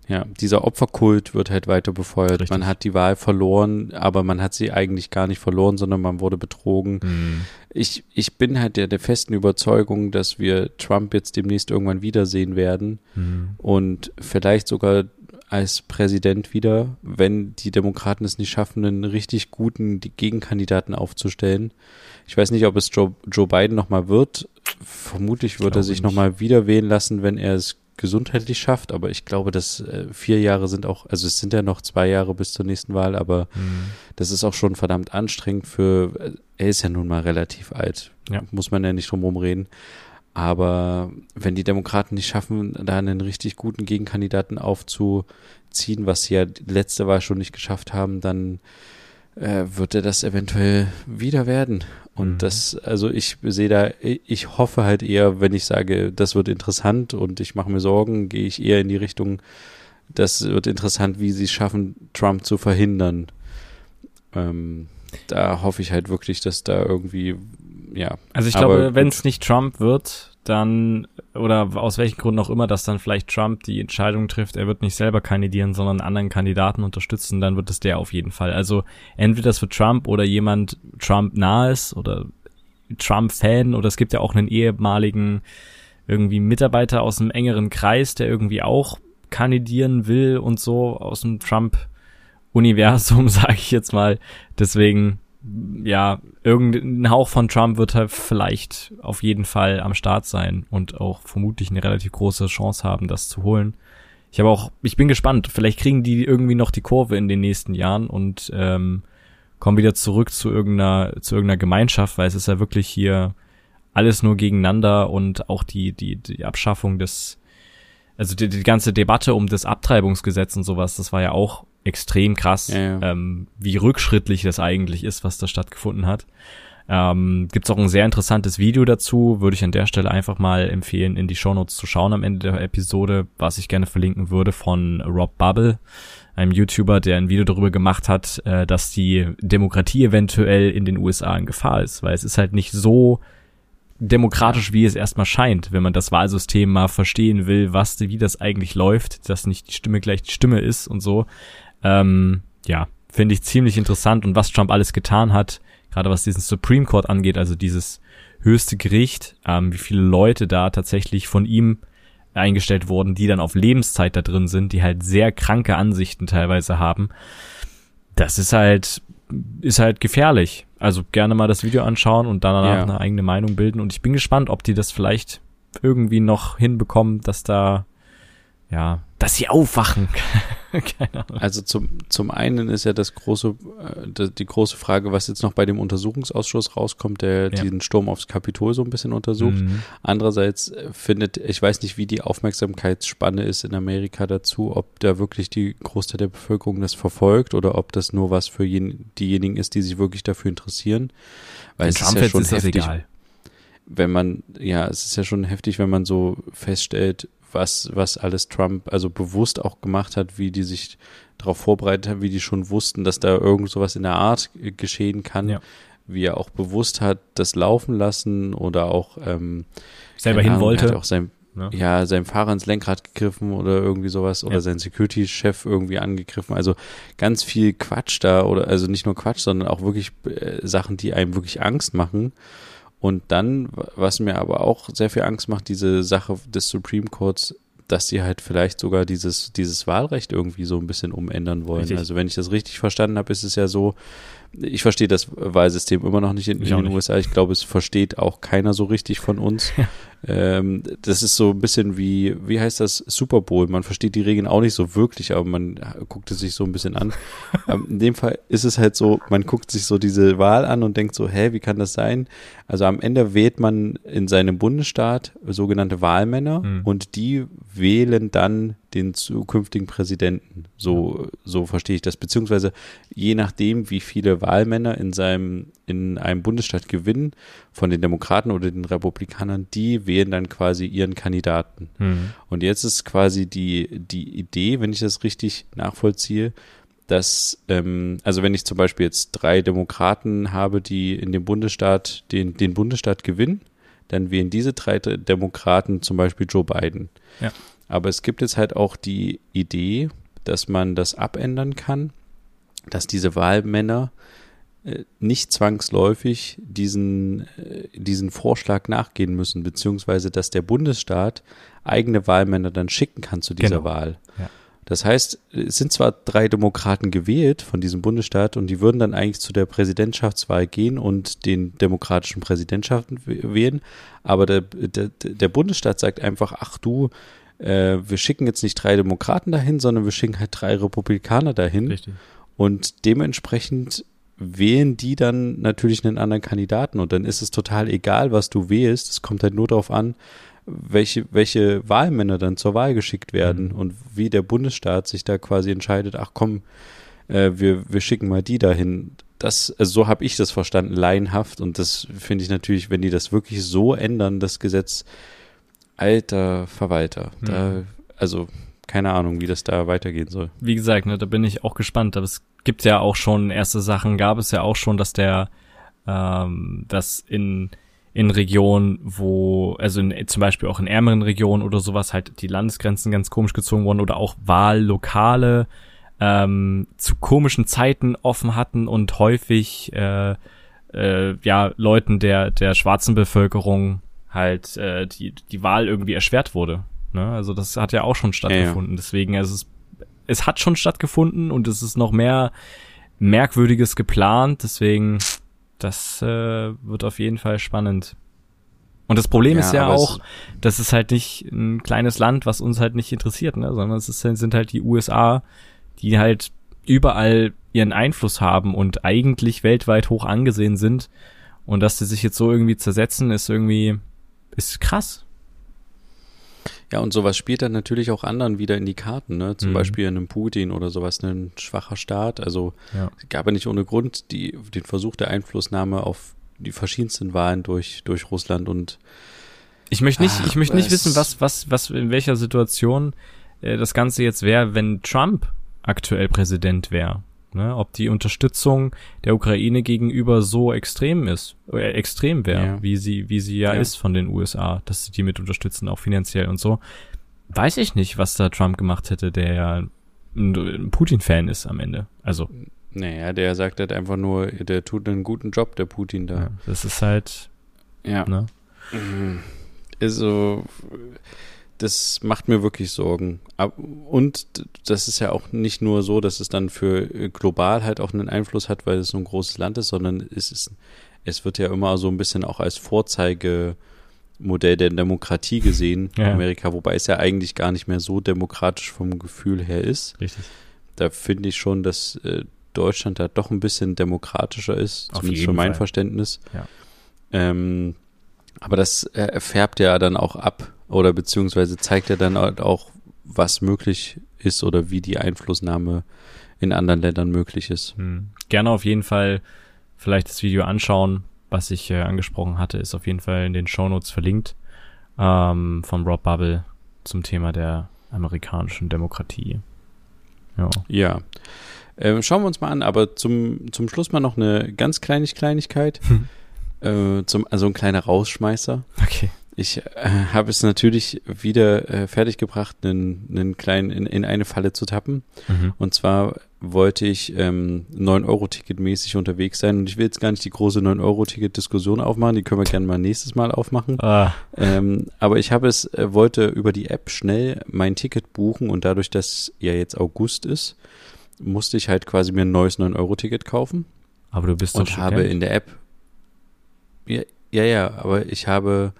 ja, dieser Opferkult wird halt weiter befeuert. Richtig. Man hat die Wahl verloren, aber man hat sie eigentlich gar nicht verloren, sondern man wurde betrogen. Mhm. Ich, ich bin halt der, der festen Überzeugung, dass wir Trump jetzt demnächst irgendwann wiedersehen werden mhm. und vielleicht sogar als Präsident wieder, wenn die Demokraten es nicht schaffen, einen richtig guten Gegenkandidaten aufzustellen. Ich weiß nicht, ob es Joe, Joe Biden nochmal wird. Vermutlich wird er sich nochmal wieder wählen lassen, wenn er es gesundheitlich schafft, aber ich glaube, dass äh, vier Jahre sind auch, also es sind ja noch zwei Jahre bis zur nächsten Wahl, aber mhm. das ist auch schon verdammt anstrengend für, äh, er ist ja nun mal relativ alt, ja. muss man ja nicht drum herum reden. Aber wenn die Demokraten nicht schaffen, da einen richtig guten Gegenkandidaten aufzuziehen, was sie ja letzte Wahl schon nicht geschafft haben, dann äh, wird er das eventuell wieder werden. Und mhm. das, also ich sehe da, ich hoffe halt eher, wenn ich sage, das wird interessant und ich mache mir Sorgen, gehe ich eher in die Richtung, das wird interessant, wie sie es schaffen, Trump zu verhindern. Ähm, da hoffe ich halt wirklich, dass da irgendwie, ja. Also ich glaube, wenn es nicht Trump wird, dann, oder aus welchen Gründen auch immer, dass dann vielleicht Trump die Entscheidung trifft, er wird nicht selber kandidieren, sondern anderen Kandidaten unterstützen, dann wird es der auf jeden Fall. Also entweder das wird Trump oder jemand Trump nahe ist oder Trump-Fan oder es gibt ja auch einen ehemaligen irgendwie Mitarbeiter aus einem engeren Kreis, der irgendwie auch kandidieren will und so aus dem Trump-Universum, *laughs* sage ich jetzt mal. Deswegen, ja, irgendein Hauch von Trump wird halt vielleicht auf jeden Fall am Start sein und auch vermutlich eine relativ große Chance haben, das zu holen. Ich habe auch, ich bin gespannt. Vielleicht kriegen die irgendwie noch die Kurve in den nächsten Jahren und ähm, kommen wieder zurück zu irgendeiner, zu irgendeiner Gemeinschaft, weil es ist ja wirklich hier alles nur gegeneinander und auch die, die, die Abschaffung des, also die, die ganze Debatte um das Abtreibungsgesetz und sowas, das war ja auch extrem krass, ja, ja. Ähm, wie rückschrittlich das eigentlich ist, was da stattgefunden hat. Ähm, Gibt auch ein sehr interessantes Video dazu, würde ich an der Stelle einfach mal empfehlen, in die Shownotes zu schauen am Ende der Episode, was ich gerne verlinken würde von Rob Bubble, einem YouTuber, der ein Video darüber gemacht hat, äh, dass die Demokratie eventuell in den USA in Gefahr ist, weil es ist halt nicht so demokratisch, wie es erstmal scheint, wenn man das Wahlsystem mal verstehen will, was, wie das eigentlich läuft, dass nicht die Stimme gleich die Stimme ist und so. Ähm, ja, finde ich ziemlich interessant und was Trump alles getan hat, gerade was diesen Supreme Court angeht, also dieses höchste Gericht, ähm, wie viele Leute da tatsächlich von ihm eingestellt wurden, die dann auf Lebenszeit da drin sind, die halt sehr kranke Ansichten teilweise haben. Das ist halt, ist halt gefährlich. Also gerne mal das Video anschauen und danach ja. eine eigene Meinung bilden. Und ich bin gespannt, ob die das vielleicht irgendwie noch hinbekommen, dass da ja, dass sie aufwachen. *laughs* Keine Ahnung. Also zum, zum einen ist ja das große, äh, die große Frage, was jetzt noch bei dem Untersuchungsausschuss rauskommt, der ja. diesen Sturm aufs Kapitol so ein bisschen untersucht. Mhm. Andererseits äh, findet, ich weiß nicht, wie die Aufmerksamkeitsspanne ist in Amerika dazu, ob da wirklich die Großteil der Bevölkerung das verfolgt oder ob das nur was für jen, diejenigen ist, die sich wirklich dafür interessieren. Weil es ist ja schon ist heftig. Egal wenn man, ja, es ist ja schon heftig, wenn man so feststellt, was, was alles Trump also bewusst auch gemacht hat, wie die sich darauf vorbereitet haben, wie die schon wussten, dass da irgend sowas in der Art geschehen kann. Ja. Wie er auch bewusst hat, das laufen lassen oder auch ähm, selber hin wollte. Auch sein, ja. ja, seinem Fahrer ins Lenkrad gegriffen oder irgendwie sowas oder ja. sein Security-Chef irgendwie angegriffen. Also ganz viel Quatsch da oder also nicht nur Quatsch, sondern auch wirklich äh, Sachen, die einem wirklich Angst machen. Und dann, was mir aber auch sehr viel Angst macht, diese Sache des Supreme Courts, dass sie halt vielleicht sogar dieses, dieses Wahlrecht irgendwie so ein bisschen umändern wollen. Richtig. Also wenn ich das richtig verstanden habe, ist es ja so, ich verstehe das Wahlsystem immer noch nicht in, in den nicht. USA. Ich glaube, es versteht auch keiner so richtig von uns. *laughs* ähm, das ist so ein bisschen wie, wie heißt das, Super Bowl. Man versteht die Regeln auch nicht so wirklich, aber man guckt es sich so ein bisschen an. *laughs* ähm, in dem Fall ist es halt so, man guckt sich so diese Wahl an und denkt so, hä, wie kann das sein? Also am Ende wählt man in seinem Bundesstaat sogenannte Wahlmänner mhm. und die wählen dann den zukünftigen Präsidenten. So, so verstehe ich das. Beziehungsweise je nachdem, wie viele Wahlmänner in seinem, in einem Bundesstaat gewinnen, von den Demokraten oder den Republikanern, die wählen dann quasi ihren Kandidaten. Mhm. Und jetzt ist quasi die, die Idee, wenn ich das richtig nachvollziehe, dass, ähm, also wenn ich zum Beispiel jetzt drei Demokraten habe, die in dem Bundesstaat, den, den Bundesstaat gewinnen, dann wählen diese drei Demokraten zum Beispiel Joe Biden. Ja. Aber es gibt jetzt halt auch die Idee, dass man das abändern kann, dass diese Wahlmänner nicht zwangsläufig diesen, äh, diesen Vorschlag nachgehen müssen, beziehungsweise dass der Bundesstaat eigene Wahlmänner dann schicken kann zu dieser genau. Wahl. Ja. Das heißt, es sind zwar drei Demokraten gewählt von diesem Bundesstaat und die würden dann eigentlich zu der Präsidentschaftswahl gehen und den demokratischen Präsidentschaften wählen, aber der, der, der Bundesstaat sagt einfach, ach du, äh, wir schicken jetzt nicht drei Demokraten dahin, sondern wir schicken halt drei Republikaner dahin. Richtig. Und dementsprechend wählen die dann natürlich einen anderen Kandidaten und dann ist es total egal, was du wählst. Es kommt halt nur darauf an, welche, welche Wahlmänner dann zur Wahl geschickt werden mhm. und wie der Bundesstaat sich da quasi entscheidet, ach komm, äh, wir, wir schicken mal die dahin. Das, also so habe ich das verstanden, laienhaft. Und das finde ich natürlich, wenn die das wirklich so ändern, das Gesetz, alter Verwalter. Mhm. Da, also keine Ahnung, wie das da weitergehen soll. Wie gesagt, ne, da bin ich auch gespannt. Aber es gibt ja auch schon erste Sachen, gab es ja auch schon, dass der, ähm, dass in in Regionen, wo, also in, zum Beispiel auch in ärmeren Regionen oder sowas, halt die Landesgrenzen ganz komisch gezogen wurden oder auch Wahllokale ähm, zu komischen Zeiten offen hatten und häufig äh, äh, ja Leuten der der schwarzen Bevölkerung halt äh, die die Wahl irgendwie erschwert wurde. Ne? Also das hat ja auch schon stattgefunden. Ja, ja. Deswegen also es es hat schon stattgefunden und es ist noch mehr merkwürdiges geplant. Deswegen das äh, wird auf jeden Fall spannend. Und das Problem ja, ist ja auch, das ist halt nicht ein kleines Land, was uns halt nicht interessiert, ne? sondern es ist, sind halt die USA, die halt überall ihren Einfluss haben und eigentlich weltweit hoch angesehen sind. Und dass die sich jetzt so irgendwie zersetzen, ist irgendwie, ist krass. Ja, und sowas spielt dann natürlich auch anderen wieder in die Karten, ne? Zum mhm. Beispiel einem Putin oder sowas, ein schwacher Staat. Also ja. gab ja nicht ohne Grund die, den Versuch der Einflussnahme auf die verschiedensten Wahlen durch, durch Russland und ich möchte nicht, Ach, ich möchte nicht wissen, was, was, was, in welcher Situation äh, das Ganze jetzt wäre, wenn Trump aktuell Präsident wäre. Ne? Ob die Unterstützung der Ukraine gegenüber so extrem ist, äh, extrem wäre, ja. wie sie, wie sie ja, ja, ist von den USA, dass sie die mit unterstützen, auch finanziell und so. Weiß ich nicht, was da Trump gemacht hätte, der ja ein, Putin-Fan ist am Ende. Also. Naja, der sagt halt einfach nur, der tut einen guten Job, der Putin da. Ja, das ist halt. Ja. Ne? Also, das macht mir wirklich Sorgen. Und das ist ja auch nicht nur so, dass es dann für global halt auch einen Einfluss hat, weil es so ein großes Land ist, sondern es ist, es wird ja immer so ein bisschen auch als Vorzeige Modell der Demokratie gesehen, ja. Amerika, wobei es ja eigentlich gar nicht mehr so demokratisch vom Gefühl her ist. Richtig. Da finde ich schon, dass äh, Deutschland da doch ein bisschen demokratischer ist, Auf zumindest für mein Fall. Verständnis. Ja. Ähm, aber das äh, färbt ja dann auch ab oder beziehungsweise zeigt ja dann halt auch, was möglich ist oder wie die Einflussnahme in anderen Ländern möglich ist. Hm. Gerne auf jeden Fall vielleicht das Video anschauen, was ich äh, angesprochen hatte, ist auf jeden Fall in den Shownotes verlinkt ähm, von Rob Bubble zum Thema der amerikanischen Demokratie. Ja. ja. Ähm, schauen wir uns mal an, aber zum, zum Schluss mal noch eine ganz kleine Kleinigkeit. äh, zum, also ein kleiner Rausschmeißer. Okay. Ich äh, habe es natürlich wieder äh, fertiggebracht, einen, einen kleinen in, in eine Falle zu tappen. Mhm. Und zwar wollte ich ähm, 9-Euro-Ticket mäßig unterwegs sein. Und ich will jetzt gar nicht die große 9-Euro-Ticket-Diskussion aufmachen, die können wir gerne mal nächstes Mal aufmachen. Ah. Ähm, aber ich habe es, äh, wollte über die App schnell mein Ticket buchen und dadurch, dass ja jetzt August ist, musste ich halt quasi mir ein neues 9-Euro-Ticket kaufen. Aber du bist doch Und habe in der App. Ja, ja, ja, aber ich habe.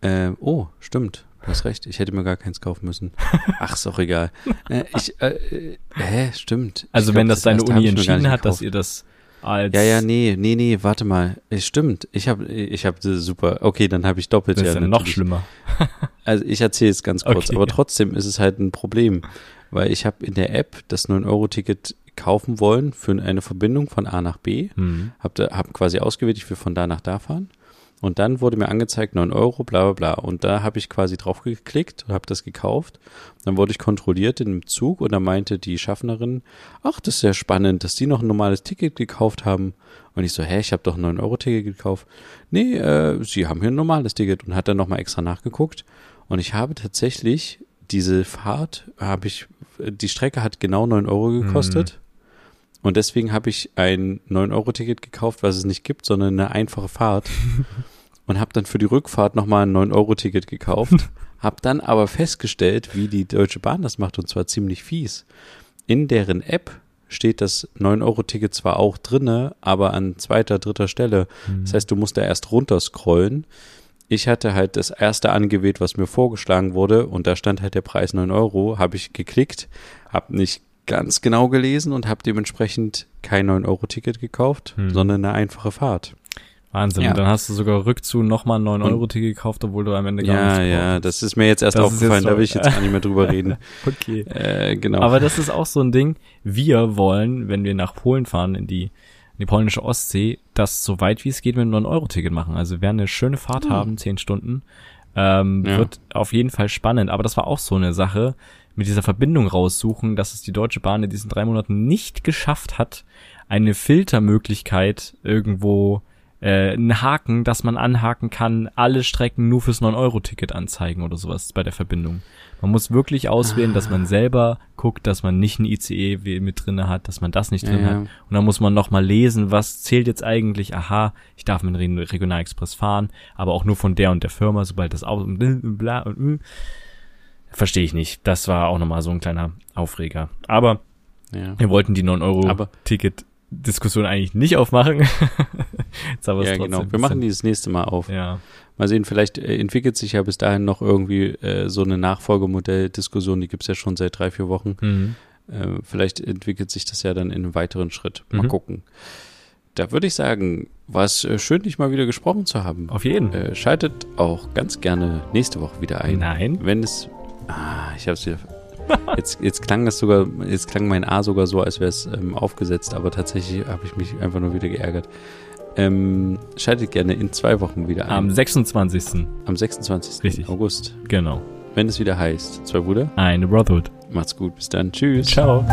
Äh, oh, stimmt. Du hast recht, ich hätte mir gar keins kaufen müssen. *laughs* Ach, ist auch egal. Äh, ich, äh, hä, stimmt. Also, glaub, wenn das, das deine Uni entschieden hat, dass ihr das als. Ja, ja, nee, nee, nee, warte mal. Es stimmt. Ich habe ich hab super. Okay, dann habe ich doppelt. Das ist ja, ja noch schlimmer. *laughs* also, ich erzähle es ganz kurz, okay. aber trotzdem ist es halt ein Problem weil ich habe in der App das 9-Euro-Ticket kaufen wollen für eine Verbindung von A nach B. Mhm. Habe hab quasi ausgewählt, ich will von da nach da fahren. Und dann wurde mir angezeigt 9 Euro, bla bla bla. Und da habe ich quasi drauf geklickt und habe das gekauft. Dann wurde ich kontrolliert in dem Zug und da meinte die Schaffnerin, ach, das ist ja spannend, dass die noch ein normales Ticket gekauft haben. Und ich so, hä, ich habe doch ein 9-Euro-Ticket gekauft. Nee, äh, sie haben hier ein normales Ticket und hat dann nochmal extra nachgeguckt. Und ich habe tatsächlich diese Fahrt habe ich, die Strecke hat genau 9 Euro gekostet. Mhm. Und deswegen habe ich ein 9-Euro-Ticket gekauft, was es nicht gibt, sondern eine einfache Fahrt. *laughs* und habe dann für die Rückfahrt nochmal ein 9-Euro-Ticket gekauft. *laughs* habe dann aber festgestellt, wie die Deutsche Bahn das macht, und zwar ziemlich fies. In deren App steht das 9-Euro-Ticket zwar auch drinne, aber an zweiter, dritter Stelle. Mhm. Das heißt, du musst da erst runterscrollen ich hatte halt das erste angewählt, was mir vorgeschlagen wurde und da stand halt der Preis 9 Euro, habe ich geklickt, habe nicht ganz genau gelesen und habe dementsprechend kein 9-Euro-Ticket gekauft, hm. sondern eine einfache Fahrt. Wahnsinn, ja. und dann hast du sogar rückzu nochmal ein 9-Euro-Ticket gekauft, obwohl du am Ende gar ja, nichts Ja, ja, das ist mir jetzt erst das aufgefallen, jetzt da will ich jetzt gar nicht mehr drüber *laughs* reden. okay. Äh, genau. Aber das ist auch so ein Ding, wir wollen, wenn wir nach Polen fahren, in die die polnische Ostsee, das so weit wie es geht mit einem 9-Euro-Ticket machen. Also wir werden eine schöne Fahrt mhm. haben, zehn Stunden. Ähm, ja. Wird auf jeden Fall spannend. Aber das war auch so eine Sache, mit dieser Verbindung raussuchen, dass es die Deutsche Bahn in diesen drei Monaten nicht geschafft hat, eine Filtermöglichkeit irgendwo äh, ein Haken, dass man anhaken kann, alle Strecken nur fürs 9-Euro-Ticket anzeigen oder sowas bei der Verbindung. Man muss wirklich auswählen, ah. dass man ah. selber guckt, dass man nicht ein ICE mit drinne hat, dass man das nicht drin ja, hat. Und dann muss man nochmal lesen, was zählt jetzt eigentlich. Aha, ich darf mit dem Regionalexpress fahren, aber auch nur von der und der Firma, sobald das auch *laughs* bla und verstehe ich nicht. Das war auch nochmal so ein kleiner Aufreger. Aber ja. wir wollten die 9-Euro-Ticket Diskussion eigentlich nicht aufmachen. *laughs* Jetzt aber ja, genau. Wir machen die das nächste Mal auf. Ja. Mal sehen, vielleicht äh, entwickelt sich ja bis dahin noch irgendwie äh, so eine Nachfolgemodell-Diskussion, die gibt's ja schon seit drei, vier Wochen. Mhm. Äh, vielleicht entwickelt sich das ja dann in einem weiteren Schritt. Mal mhm. gucken. Da würde ich sagen, war es äh, schön, dich mal wieder gesprochen zu haben. Auf jeden. Äh, schaltet auch ganz gerne nächste Woche wieder ein. Nein. Wenn es. Ah, ich habe es wieder *laughs* Jetzt, jetzt klang das sogar, jetzt klang mein A sogar so, als wäre es ähm, aufgesetzt, aber tatsächlich habe ich mich einfach nur wieder geärgert. Ähm, schaltet gerne in zwei Wochen wieder ein. Am 26. Am 26. Richtig. August. Genau. Wenn es wieder heißt, zwei Brüder. Eine Brotherhood. Macht's gut, bis dann. Tschüss. Ciao.